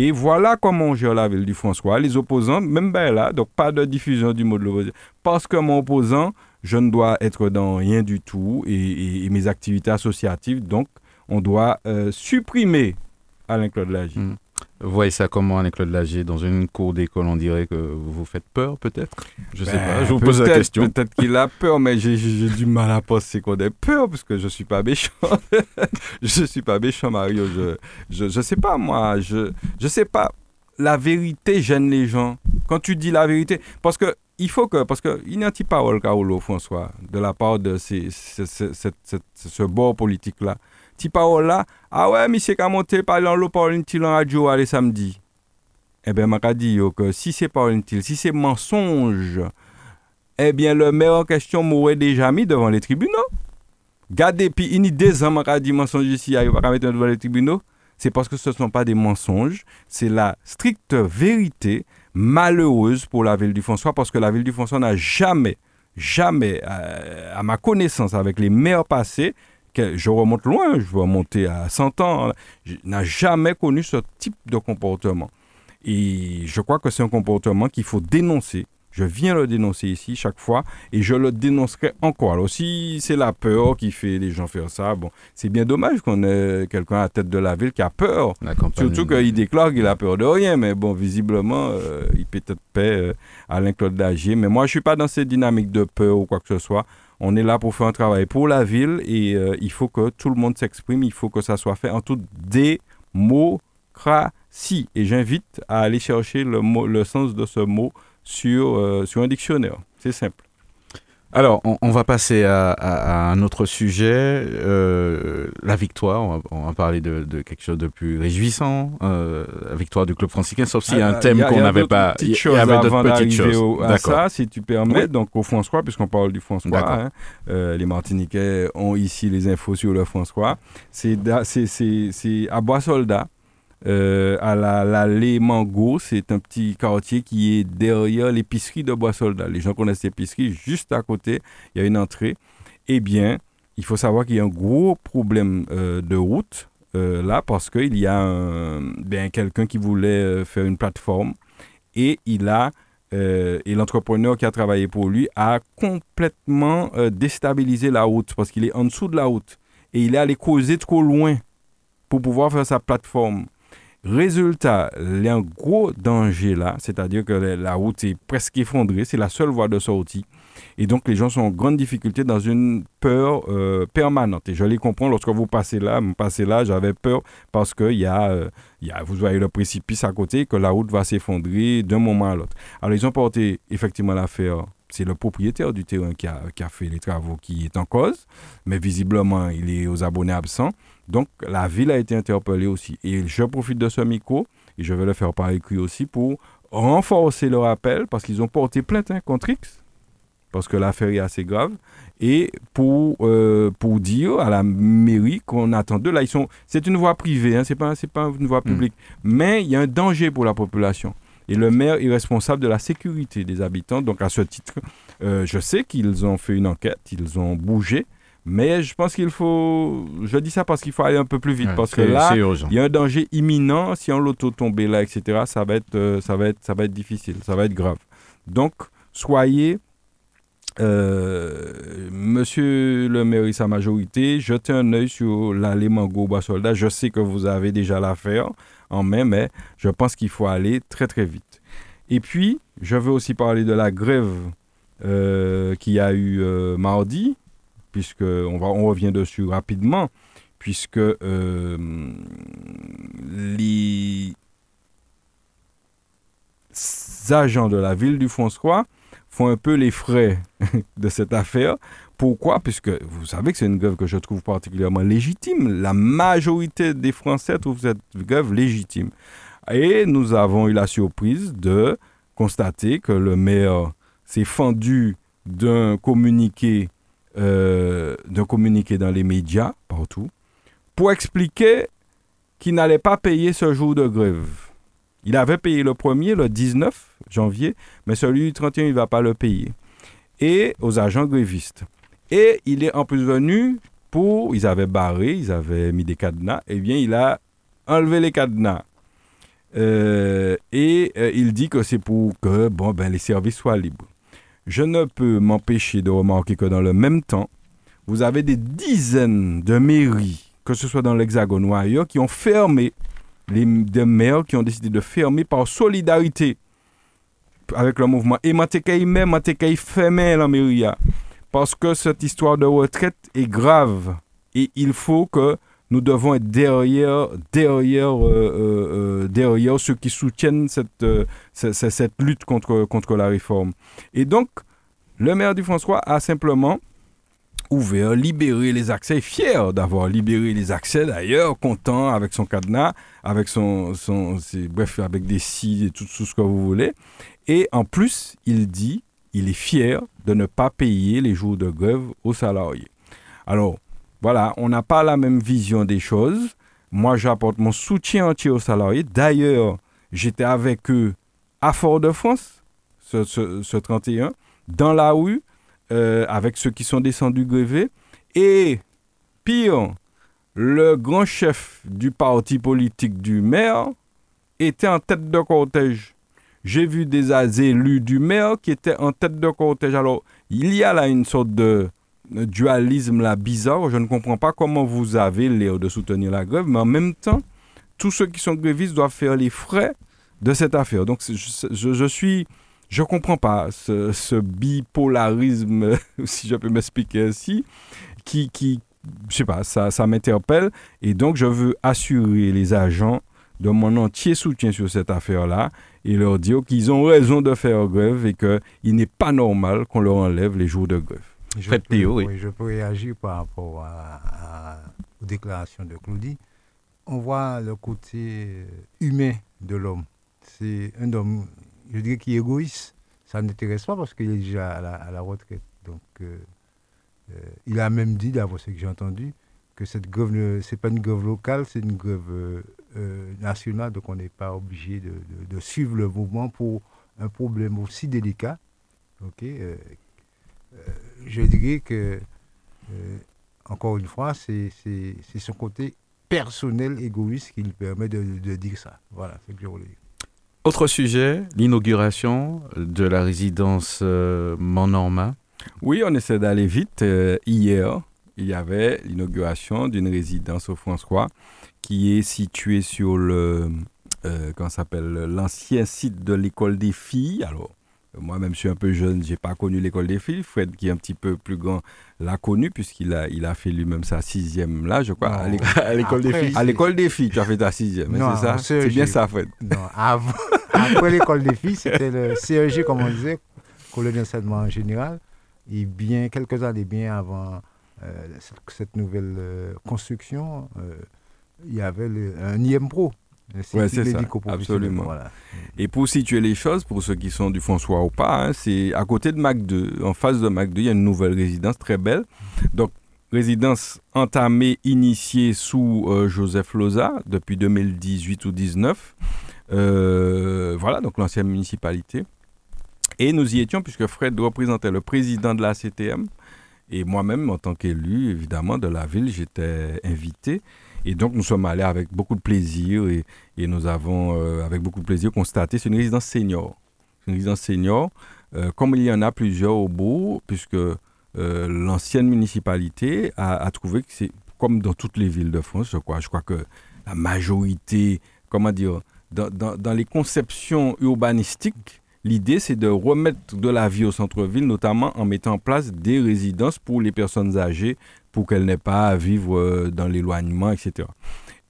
Et voilà comment on gère la ville du François. Les opposants, même ben là, donc pas de diffusion du mot de l'opposition. Parce que mon opposant, je ne dois être dans rien du tout et, mes activités associatives, donc on doit euh, supprimer Alain-Claude Lagier. Hmm. Vous voyez ça comment, Alain-Claude Lagier Dans une cour d'école, on dirait que vous vous faites peur, peut-être? Je ne sais pas, je vous pose la question. Peut-être qu'il a peur, mais j'ai du mal à penser qu'on ait peur, parce que je ne suis pas méchant. je ne suis pas méchant, Mario. Je ne je, sais pas, moi. Je ne sais pas. La vérité gêne les gens. Quand tu dis la vérité, parce que il faut que, parce qu'il n'y a pas parole, Carolo François, de la part de ces, ce bord politique-là? Ti parole là, ah ouais, monsieur qui a monté par l'eau par une en radio les samedi? Eh bien, m'a dit que si c'est pas une si c'est mensonge, eh bien, le maire en question m'aurait déjà mis devant les tribunaux. Gardez, puis il y a deux ans, m'a dit mensonge ici, il va mettre devant les tribunaux. C'est parce que ce ne sont pas des mensonges, c'est la stricte vérité malheureuse pour la ville du François, parce que la ville du François n'a jamais, jamais, euh, à ma connaissance, avec les maires passés, je remonte loin, je vais remonter à 100 ans, n'a jamais connu ce type de comportement. Et je crois que c'est un comportement qu'il faut dénoncer Je viens le dénoncer ici chaque fois et je le dénoncerai encore. Alors si c'est la peur qui fait les gens faire ça, bon, c'est bien dommage qu'on ait quelqu'un à la tête de la ville qui a peur. Surtout qu'il déclare qu'il a peur de rien, mais bon, visiblement, euh, il peut être paix euh, Alain Claude Dagier. Mais moi, je suis pas dans cette dynamique de peur ou quoi que ce soit. On est là pour faire un travail pour la ville et euh, il faut que tout le monde s'exprime. Il faut que ça soit fait en toute démocratie. Et j'invite à aller chercher le, le sens de ce mot sur, euh, sur un dictionnaire. C'est simple. Alors, on, va passer à, un autre sujet, euh, la victoire. On va, parler de, quelque chose de plus réjouissant, euh, la victoire du club franciscain, sauf s'il y a un thème qu'on n'avait pas. Il y avait d'autres petites choses. à ça, si tu permets. Donc, au François, puisqu'on parle du François, hein, les Martiniquais ont ici les infos sur le François. C'est à Bois-Soldat. Euh, à l'allée Mango. C'est un petit quartier qui est derrière l'épicerie de Bois-Soldat. Les gens connaissent l'épicerie. Juste à côté, il y a une entrée. Eh bien, il faut savoir qu'il y a un gros problème euh, de route euh, là parce qu'il y a ben, quelqu'un qui voulait faire une plateforme et il a et l'entrepreneur qui a travaillé pour lui a complètement déstabilisé la route parce qu'il est en dessous de la route et il est allé causer trop loin pour pouvoir faire sa plateforme. Résultat, il y a un gros danger là, c'est-à-dire que la route est presque effondrée, c'est la seule voie de sortie. Et donc les gens sont en grande difficulté dans une peur euh, permanente. Et je les comprends, lorsque vous passez là, vous passez là, j'avais peur parce que y a, euh, y a, vous voyez le précipice à côté, que la route va s'effondrer d'un moment à l'autre. Alors ils ont porté effectivement l'affaire c'est le propriétaire du terrain qui a, qui a, fait les travaux qui est en cause, mais visiblement, il est aux abonnés absents. Donc, la ville a été interpellée aussi. Et je profite de ce micro, et je vais le faire par écrit aussi, pour renforcer le rappel, parce qu'ils ont porté plainte hein, contre X, parce que l'affaire est assez grave, et pour, euh, pour dire à la mairie qu'on attend de Là, ils sont, c'est une voie privée, hein, ce n'est pas, pas une voie publique, mais il y a un danger pour la population. Et le maire est responsable de la sécurité des habitants. Donc, à ce titre, euh, je sais qu'ils ont fait une enquête, ils ont bougé. Mais je pense qu'il faut. Je dis ça parce qu'il faut aller un peu plus vite. parce que là, il y a un danger imminent. Si on l'auto tombe là, etc., ça va, être, euh, ça, va être, ça va être difficile. Ça va être grave. Donc, soyez. Euh, monsieur le maire et sa majorité, jetez un œil sur l'allée Mango Soldat. Je sais que vous avez déjà l'affaire en main, mais je pense qu'il faut aller très très vite. Et puis, je veux aussi parler de la grève euh, qu'il y a eu euh, mardi, puisque on, revient dessus rapidement, puisque euh, les agents de la ville du François font un peu les frais de cette affaire pourquoi? Puisque vous savez que c'est une grève que je trouve particulièrement légitime. La majorité des Français trouvent cette grève légitime. Et nous avons eu la surprise de constater que le maire s'est fendu d'un communiqué, euh, d'un communiqué dans les médias, partout, pour expliquer qu'il n'allait pas payer ce jour de grève. Il avait payé le premier, le 19 janvier, mais celui du 31, il ne va pas le payer. Et aux agents grévistes. Et il est emprisonné pour. Ils avaient barré, ils avaient mis des cadenas. Eh bien, il a enlevé les cadenas. Euh, et euh, il dit que c'est pour que bon, ben, les services soient libres. Je ne peux m'empêcher de remarquer que dans le même temps, vous avez des dizaines de mairies, que ce soit dans l'Hexagone ou ailleurs, qui ont fermé, les, maires qui ont décidé de fermer par solidarité avec le mouvement. Et Matekaï même, Matekaï fermé la mairie parce que cette histoire de retraite est grave et il faut que nous devons être derrière, derrière, euh, euh, euh, derrière ceux qui soutiennent cette, cette, lutte contre, contre la réforme. Et donc, le maire du François a simplement ouvert, libéré les accès, fier d'avoir libéré les accès d'ailleurs, content avec son cadenas, avec son, bref, avec des si et tout, tout ce que vous voulez. Et en plus, il dit il est fier de ne pas payer les jours de grève aux salariés. Alors, voilà, on n'a pas la même vision des choses. Moi, j'apporte mon soutien entier aux salariés. D'ailleurs, j'étais avec eux à Fort-de-France, ce, 31, dans la rue, euh, avec ceux qui sont descendus gréver. Et pire, le grand chef du parti politique du maire était en tête de cortège. j'ai vu des élus du maire qui étaient en tête de cortège. Alors, il y a là une sorte de dualisme là bizarre. Je ne comprends pas comment vous avez l'air de soutenir la grève, mais en même temps, tous ceux qui sont grévistes doivent faire les frais de cette affaire. Donc, je, je, suis. Je ne comprends pas ce, ce, bipolarisme, si je peux m'expliquer ainsi, qui, qui, je sais pas, ça, ça m'interpelle. Et donc, je veux assurer les agents de mon entier soutien sur cette affaire-là et leur dire qu'ils ont raison de faire grève et qu'il n'est pas normal qu'on leur enlève les jours de grève. Je peux, oui. Je peux réagir par rapport à, aux déclarations de Claudie. On voit le côté humain de l'homme. C'est un homme, je dirais, qui est égoïste. Ça ne n'intéresse pas parce qu'il est déjà à la, retraite. Donc, euh, euh, il a même dit, d'avoir ce que j'ai entendu, que cette grève, ce n'est pas une grève locale, c'est une grève euh, euh, nationale, donc on n'est pas obligé de, suivre le mouvement pour un problème aussi délicat. Ok, je dirais que, encore une fois, c'est son côté personnel, égoïste qui lui permet de, dire ça. Voilà, c'est ce que je voulais dire. Autre sujet, l'inauguration de la résidence Montnormand. Oui, on essaie d'aller vite. hier, il y avait l'inauguration d'une résidence au François qui est située sur le, euh, s'appelle, l'ancien site de l'école des filles. Alors, moi-même, je suis un peu jeune, j'ai pas connu l'école des filles. Fred, qui est un petit peu plus grand, l'a connu puisqu'il a, il a fait lui-même sa sixième là, je crois, à l'école des filles. À l'école des filles, tu as fait ta sixième, c'est ça? C'est bien ça, Fred. Non, avant, après l'école des filles, c'était le CEG, comme on disait, colonel en général. Et bien, quelques années bien avant euh, cette, nouvelle euh, construction, euh, il y avait un IMPRO. Oui, c'est ça, absolument. Et pour situer les choses, pour ceux qui sont du François ou pas, hein, c'est à côté de Mac 2, en face de Mac 2, il y a une nouvelle résidence très belle. Donc, résidence entamée, initiée sous Joseph Loza depuis 2018 ou 2019. voilà, donc l'ancienne municipalité. Et nous y étions puisque Fred représentait le président de la CTM, et moi-même, en tant qu'élu, évidemment, de la ville, j'étais invité. Et donc, nous sommes allés avec beaucoup de plaisir et, nous avons, euh, avec beaucoup de plaisir, constaté c'est une résidence senior. C'est une résidence senior, euh, comme il y en a plusieurs au bout, puisque euh, l'ancienne municipalité a, trouvé que c'est comme dans toutes les villes de France, je crois. Je crois que la majorité, comment dire, dans les conceptions urbanistiques, L'idée, c'est de remettre de la vie au centre-ville, notamment en mettant en place des résidences pour les personnes âgées, pour qu'elles n'aient pas à vivre euh, dans l'éloignement, etc.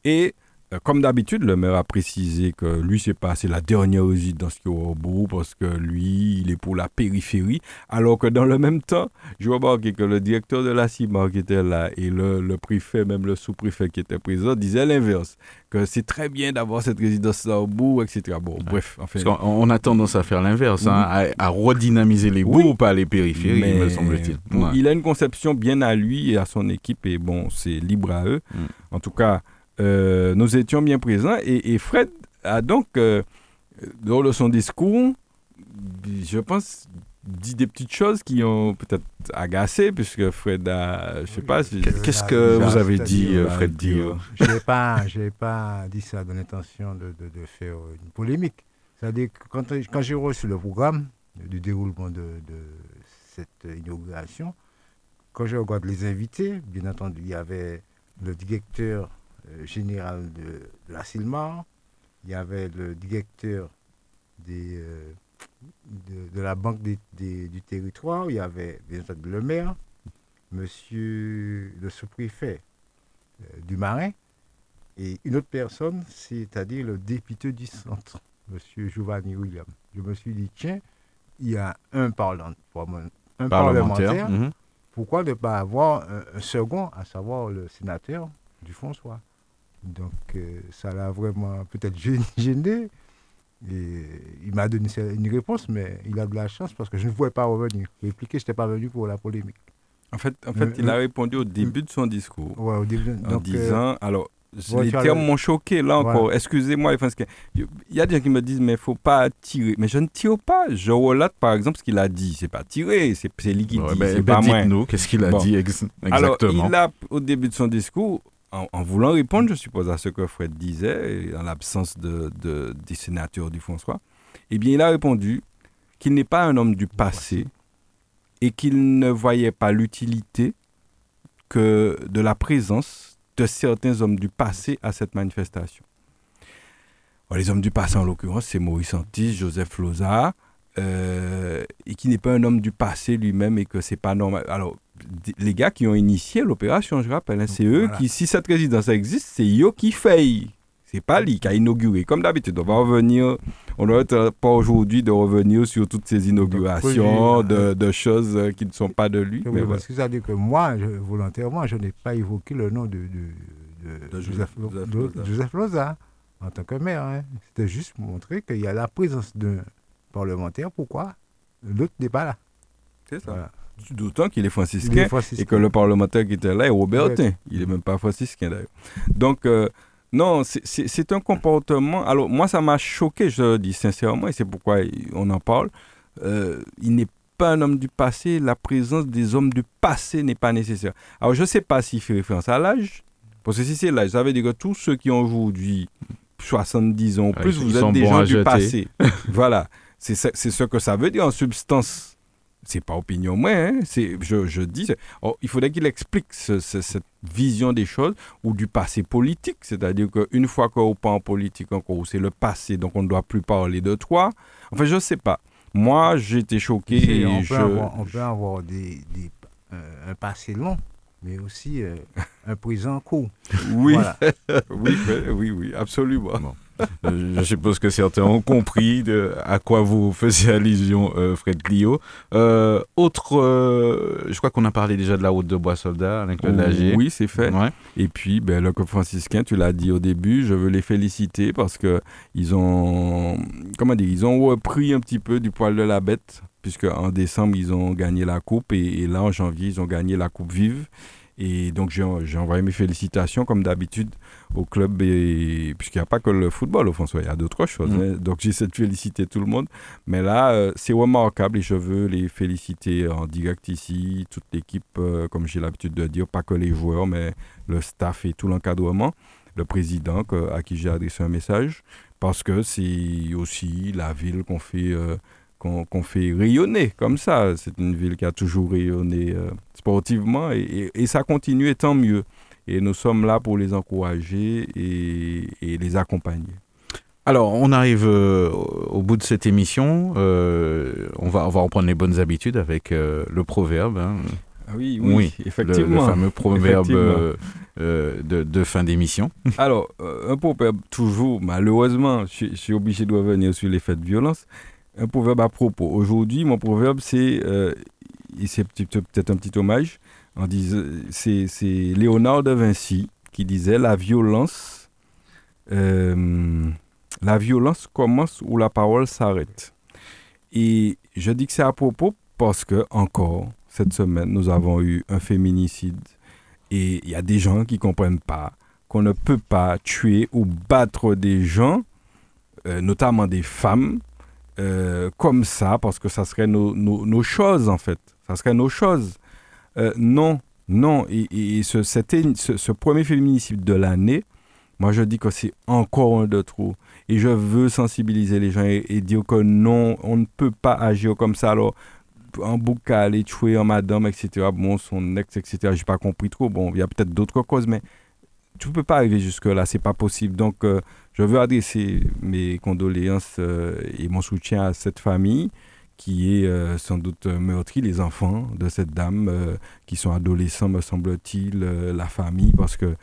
Et comme d'habitude, le maire a précisé que lui, c'est pas c'est la dernière résidence qui est au bout parce que lui, il est pour la périphérie. Alors que dans le même temps, je remarquais que le directeur de la CIMA qui était là et le, le préfet, même le sous-préfet qui était présent, disait l'inverse, que c'est très bien d'avoir cette résidence-là au bout, etc. Bon, bref. Enfin, on, a tendance à faire l'inverse, hein, à, redynamiser les bouts, pas les périphéries, me semble-t-il. Il a une conception bien à lui et à son équipe et bon, c'est libre à eux. Mm. En tout cas, euh, nous étions bien présents et, Fred a donc, euh, dans son discours, je pense, dit des petites choses qui ont peut-être agacé, puisque Fred a, je sais pas. Qu'est-ce que vous avez dit, euh, Fred dire Je n'ai pas, pas dit ça dans l'intention de, de, faire une polémique. C'est-à-dire que quand, quand j'ai reçu le programme du déroulement de, de cette inauguration, quand je regarde les invités, bien entendu, il y avait le directeur général de, la CILMAR, il y avait le directeur des, euh, de, la Banque du territoire, il y avait bien entendu le maire, monsieur le sous-préfet euh, du Marin, et une autre personne, c'est-à-dire le député du centre, monsieur Giovanni William. Je me suis dit, tiens, il y a un, parlant, un parlementaire, mhm. pourquoi ne pas avoir un, second, à savoir le sénateur du François donc euh, ça l'a vraiment peut-être gêné. Et il m'a donné une réponse, mais il a de la chance parce que je ne pouvais pas revenir. Répliquer, je n'étais pas venu pour la polémique. En fait, en fait il a répondu au début de son discours. Ouais, au début, en euh, disant, alors, les termes m'ont choqué, là encore. Excusez-moi, il y a des gens qui me disent, mais il ne faut pas tirer. Mais je ne tire pas. Je relate, par exemple, ce qu'il a dit. C'est pas tirer, c'est lui qui dit, c'est pas moi. nous qu'est-ce qu'il a dit exactement. Alors, il a, au début de son discours, en, voulant répondre, je suppose, à ce que Fred disait, en l'absence de, des sénateurs du François, Eh bien, il a répondu qu'il n'est pas un homme du passé et qu'il ne voyait pas l'utilité que de la présence de certains hommes du passé à cette manifestation. les hommes du passé, en l'occurrence, c'est Maurice Antis, Joseph Loza, euh, et qui n'est pas un homme du passé lui-même et que c'est pas normal. Alors, les gars qui ont initié l'opération, je rappelle, hein, c'est eux qui, si cette résidence existe, c'est eux qui fait. C'est pas lui qui a inauguré. Comme d'habitude, on va revenir, on ne va pas aujourd'hui de revenir sur toutes ces inaugurations de, de, choses euh, qui ne sont pas de lui. mais parce que ça veut dire que moi, volontairement, je n'ai pas évoqué le nom de, de, Joseph, Joseph, Loza en tant que maire. Hein. C'était juste montrer qu'il y a la présence d'un parlementaire. Pourquoi? L'autre n'est pas là C'est ça. D'autant qu'il est franciscain, et que le parlementaire qui était là est Robertin. Il n'est même pas franciscain d'ailleurs. Donc, euh, non, c'est un comportement. Alors, moi, ça m'a choqué, je le dis sincèrement, et c'est pourquoi on en parle. Euh, il n'est pas un homme du passé, la présence des hommes du passé n'est pas nécessaire. Alors, je ne sais pas s'il fait référence à l'âge, parce que si c'est l'âge, ça veut dire que tous ceux qui ont aujourd'hui 70 ans, plus vous êtes des gens du passé. voilà, c'est ce que ça veut dire en substance c'est pas opinion moi, hein, c'est, je, je, dis, oh, il faudrait qu'il explique cette vision des choses ou du passé politique, c'est-à-dire qu'une fois qu'on pas en politique encore, c'est le passé, donc on ne doit plus parler de toi. Enfin, je sais pas. Moi, j'étais choqué. on, peut avoir, on, peut avoir, des, euh, un passé long mais aussi euh, un présent court. Oui, oui, oui, oui, absolument. Je suppose que certains ont compris de, à quoi vous faisiez allusion, euh, Fred Clio. Euh, autre, je crois qu'on a parlé déjà de la route de Bois-Soldat avec le oh, Oui, c'est fait. Et puis, ben, le franciscain, tu l'as dit au début, je veux les féliciter parce que ils ont, comment dire, ils ont repris un petit peu du poil de la bête puisque en décembre, ils ont gagné la coupe et, et là, en janvier, ils ont gagné la coupe vive. Et donc, j'ai envoyé mes félicitations, comme d'habitude, au club, puisqu'il n'y a pas que le football, au François, il y a d'autres choses. Mm. Hein. Donc, j'essaie de féliciter tout le monde. Mais là, euh, c'est remarquable et je veux les féliciter en direct ici, toute l'équipe, euh, comme j'ai l'habitude de dire, pas que les joueurs, mais le staff et tout l'encadrement, le président à qui j'ai adressé un message, parce que c'est aussi la ville qu'on fait. Euh, qu'on fait rayonner comme ça. C'est une ville qui a toujours rayonné euh, sportivement et, ça continue et tant mieux. Et nous sommes là pour les encourager et, les accompagner. Alors, on arrive euh, au bout de cette émission. Euh, on, va, on va reprendre les bonnes habitudes avec le proverbe. Hein. Ah oui, oui, effectivement. Le, fameux proverbe de, de, fin d'émission. Alors, un proverbe, toujours, malheureusement, je, je suis obligé de revenir sur les faits de violence un proverbe à propos. Aujourd'hui, mon proverbe, c'est, euh, c'est peut-être un petit hommage, c'est, Léonard de Vinci qui disait la violence, euh, la violence commence où la parole s'arrête. Et je dis que c'est à propos parce que, encore, cette semaine, nous avons eu un féminicide et il y a des gens qui ne comprennent pas qu'on ne peut pas tuer ou battre des gens, euh, notamment des femmes, euh, comme ça, parce que ça serait nos, choses, en fait. Ça serait nos choses. Euh, non, non. Et, ce, ce, premier féminicide de l'année, moi, je dis que c'est encore un de trop. Et je veux sensibiliser les gens et, dire que non, on ne peut pas agir comme ça. Alors, un bouc aller tuer un madame, etc. Bon, son ex, etc. J'ai pas compris trop. Bon, il y a peut-être d'autres causes, mais tu peux pas arriver jusque-là. C'est pas possible. Donc, euh, je veux adresser mes condoléances euh, et mon soutien à cette famille qui est euh, sans doute meurtrie, les enfants de cette dame euh, qui sont adolescents, me semble-t-il, la famille, parce que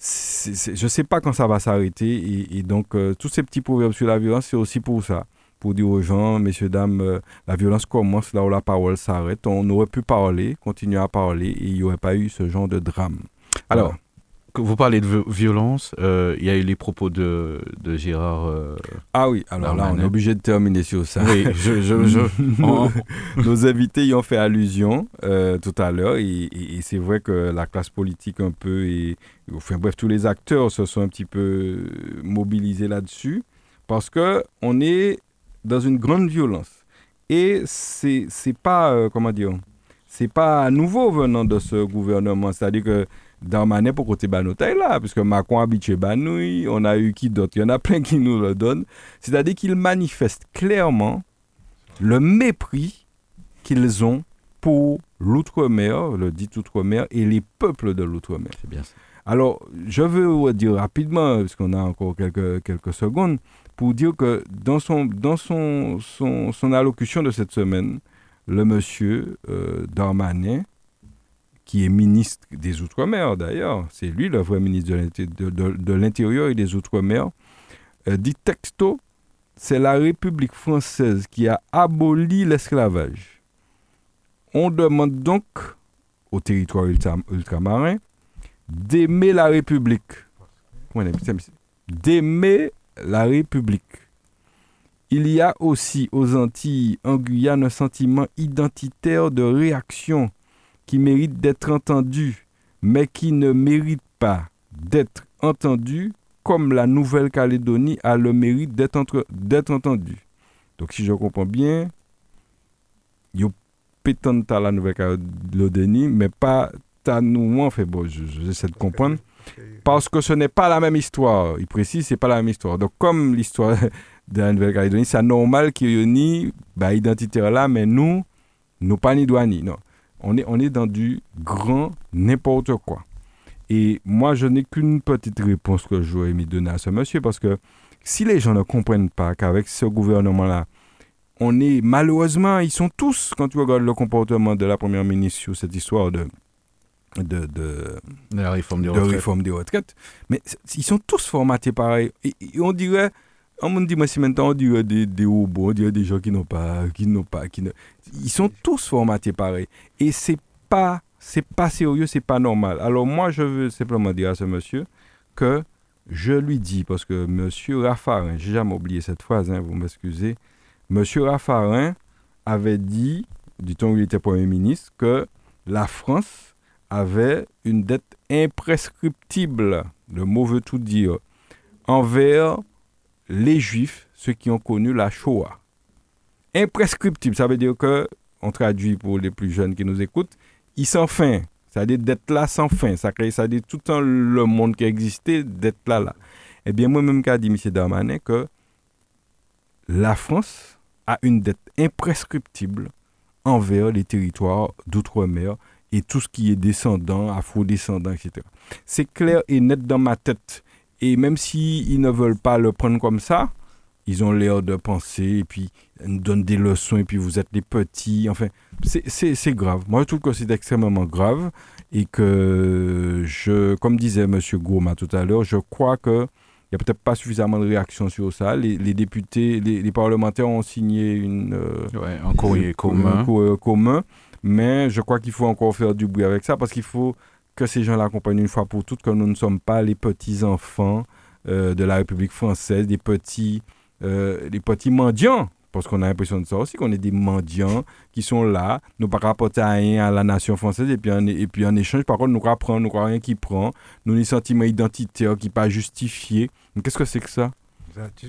je ne sais pas quand ça va s'arrêter. Et, donc, tous ces petits proverbes sur la violence, c'est aussi pour ça. Pour dire aux gens, messieurs, dames, la violence commence là où la parole s'arrête. On aurait pu parler, continuer à parler, et il n'y aurait pas eu ce genre de drame. Alors, vous parlez de violence, euh, il y a eu les propos de, de Gérard. Euh, ah oui, alors là, on est obligé de terminer sur ça. Oui, je, je, Nos invités y ont fait allusion euh, tout à l'heure, et, c'est vrai que la classe politique un peu, et, enfin bref, tous les acteurs se sont un petit peu mobilisés là-dessus, parce que on est dans une grande violence. Et c'est pas, comment dire, c'est pas nouveau venant de ce gouvernement, c'est-à-dire que Darmanin pour côté Banotaille là, puisque Macron habitué Banouille, on a eu qui d'autre? Il y en a plein qui nous le donnent. C'est-à-dire qu'ils manifestent clairement le mépris qu'ils ont pour l'outre-mer, le dit outre-mer, et les peuples de l'outre-mer. C'est bien ça. Alors, je veux dire rapidement, parce qu'on a encore quelques, quelques secondes, pour dire que dans son, dans son, son, son allocution de cette semaine, le monsieur euh, Darmanin, qui est ministre des Outre-mer d'ailleurs, c'est lui le vrai ministre de l'Intérieur et des Outre-mer, euh, dit texto, c'est la République française qui a aboli l'esclavage. On demande donc au territoire ultramarin d'aimer la République. D'aimer la République. Il y a aussi aux Antilles, en Guyane, un sentiment identitaire de réaction qui mérite d'être entendu, mais qui ne mérite pas d'être entendu comme la Nouvelle-Calédonie a le mérite d'être entendu. Donc si je comprends bien, il y a la Nouvelle-Calédonie, mais pas à nous. Enfin bon, j'essaie de comprendre. Parce que ce n'est pas la même histoire. Il précise, c'est pas la même histoire. Donc comme l'histoire de la Nouvelle-Calédonie, c'est normal qu'il y ait une bah, identitaire là, mais nous, nous pas ni douani. Non. On est, on est dans du grand n'importe quoi. Et moi, je n'ai qu'une petite réponse que j'aurais aimé donner à ce monsieur, parce que si les gens ne comprennent pas qu'avec ce gouvernement-là, on est malheureusement, ils sont tous, quand tu regardes le comportement de la première ministre sur cette histoire de, de, de, la réforme des, retraites. réforme des retraites, mais ils sont tous formatés pareil. Et, on dirait, on me dit, moi, si maintenant on dirait des, des robots, on dirait des gens qui n'ont pas, qui n'ont pas, qui ne, ils sont tous formatés pareil. Et c'est pas, c'est pas sérieux, c'est pas normal. Alors moi, je veux simplement dire à ce monsieur que je lui dis, parce que monsieur Raffarin, j'ai jamais oublié cette phrase, hein, vous m'excusez, monsieur Raffarin avait dit, du temps où il était Premier ministre, que la France avait une dette imprescriptible, le mot veut tout dire, envers les Juifs, ceux qui ont connu la Shoah. Imprescriptible, ça veut dire que, on traduit pour les plus jeunes qui nous écoutent, ils sans fin. C'est-à-dire d'être là sans fin. Ça crée, ça dit tout le monde qui existait, d'être là là. Eh bien, moi-même, qu'a dit M. Darmanin que la France a une dette imprescriptible envers les territoires d'outre-mer et tout ce qui est descendant, afro-descendant, etc. C'est clair et net dans ma tête. Et même s'ils ils ne veulent pas le prendre comme ça, ils ont l'air de penser et puis nous donnent des leçons et puis vous êtes les petits. Enfin, c'est grave. Moi, je trouve que c'est extrêmement grave et que, je, comme disait M. Gourma tout à l'heure, je crois que il n'y a peut-être pas suffisamment de réactions sur ça. Les, députés, les, parlementaires ont signé une, euh, un courrier commun. commun mais je crois qu'il faut encore faire du bruit avec ça parce qu'il faut que ces gens l'accompagnent une fois pour toutes, que nous ne sommes pas les petits-enfants euh, de la République française, des petits, euh, les petits mendiants. Parce qu'on a l'impression de ça aussi, qu'on est des mendiants qui sont là, nous pas rapporter rien à la nation française, et puis en, et puis en échange, par contre, nous apprend, nous rien qui prend, nous les sentiments identitaires qui pas justifiés. Qu'est-ce que c'est que ça?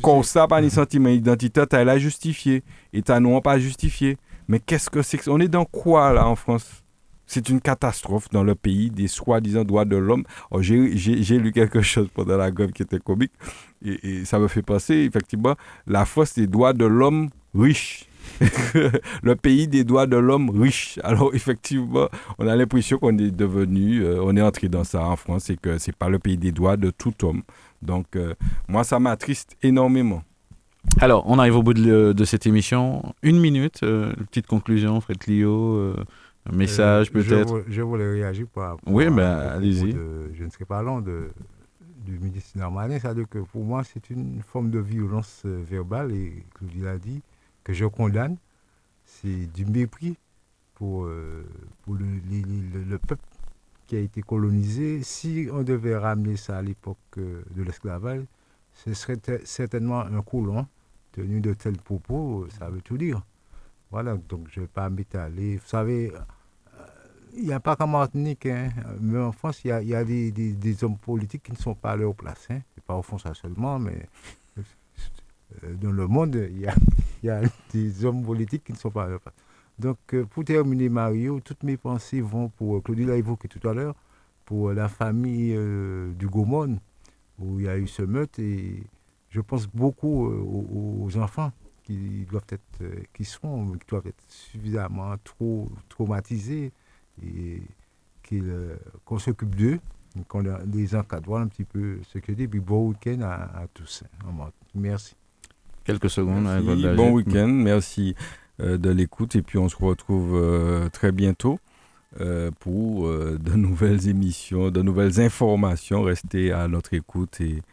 Comme ça, pas les sentiments identitaires, tu as la justifié, et tu non pas justifié. Mais qu'est-ce que c'est On est dans quoi là en France? C'est une catastrophe dans le pays des soi-disant droits de l'homme. Oh, j'ai lu quelque chose pendant la grève qui était comique et, ça me fait penser effectivement la force des droits de l'homme riche. le pays des droits de l'homme riche. Alors effectivement, on a l'impression qu'on est devenu, euh, on est entré dans ça en France et que c'est pas le pays des droits de tout homme. Donc euh, moi, ça m'attriste énormément. Alors, on arrive au bout de, cette émission. Une minute, euh, petite conclusion, Fred euh, un message euh, peut-être? Je, voulais réagir par. Oui, ben allez-y. Je ne serai pas long de, du ministre Normanais, c'est-à-dire que pour moi, c'est une forme de violence verbale, et Claudie l'a dit, que je condamne. C'est du mépris pour, pour le, le, peuple qui a été colonisé. Si on devait ramener ça à l'époque de l'esclavage, ce serait certainement un colon tenu de tels propos, ça veut tout dire. Voilà, donc je ne vais pas m'étaler. Vous savez, euh, il n'y a pas qu'en Martinique, hein, mais en France, il y a, des, hommes politiques qui ne sont pas à leur place. Hein. pas au fond ça seulement, mais euh, dans le monde, il y, a, des hommes politiques qui ne sont pas à leur place. Donc, euh, pour terminer, Mario, toutes mes pensées vont pour, Claudie l'a évoqué tout à l'heure, pour la famille du Gaumont, où il y a eu ce meurtre. Et je pense beaucoup aux, enfants qui doivent être, qui sont, qui doivent être suffisamment trop traumatisés et qu'on s'occupe d'eux, qu'on les encadre un petit peu ce que dit. Puis bon week-end à, tous. Merci. Quelques secondes. Bon week-end, merci de l'écoute et puis on se retrouve très bientôt. Euh, pour euh, de nouvelles émissions, de nouvelles informations. Restez à notre écoute et,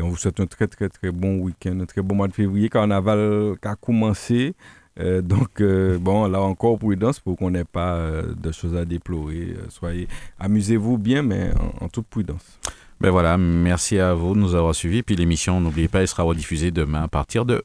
et, on vous souhaite un très très très bon week-end, un très bon mois de février. Carnaval qui a commencé. Euh, donc, bon, là encore, prudence pour qu'on n'ait pas de choses à déplorer. soyez, amusez-vous bien, mais en, en, toute prudence. Ben voilà, merci à vous de nous avoir suivis. Puis l'émission, n'oubliez pas, elle sera rediffusée demain à partir de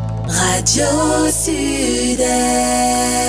Radio Sud-Est.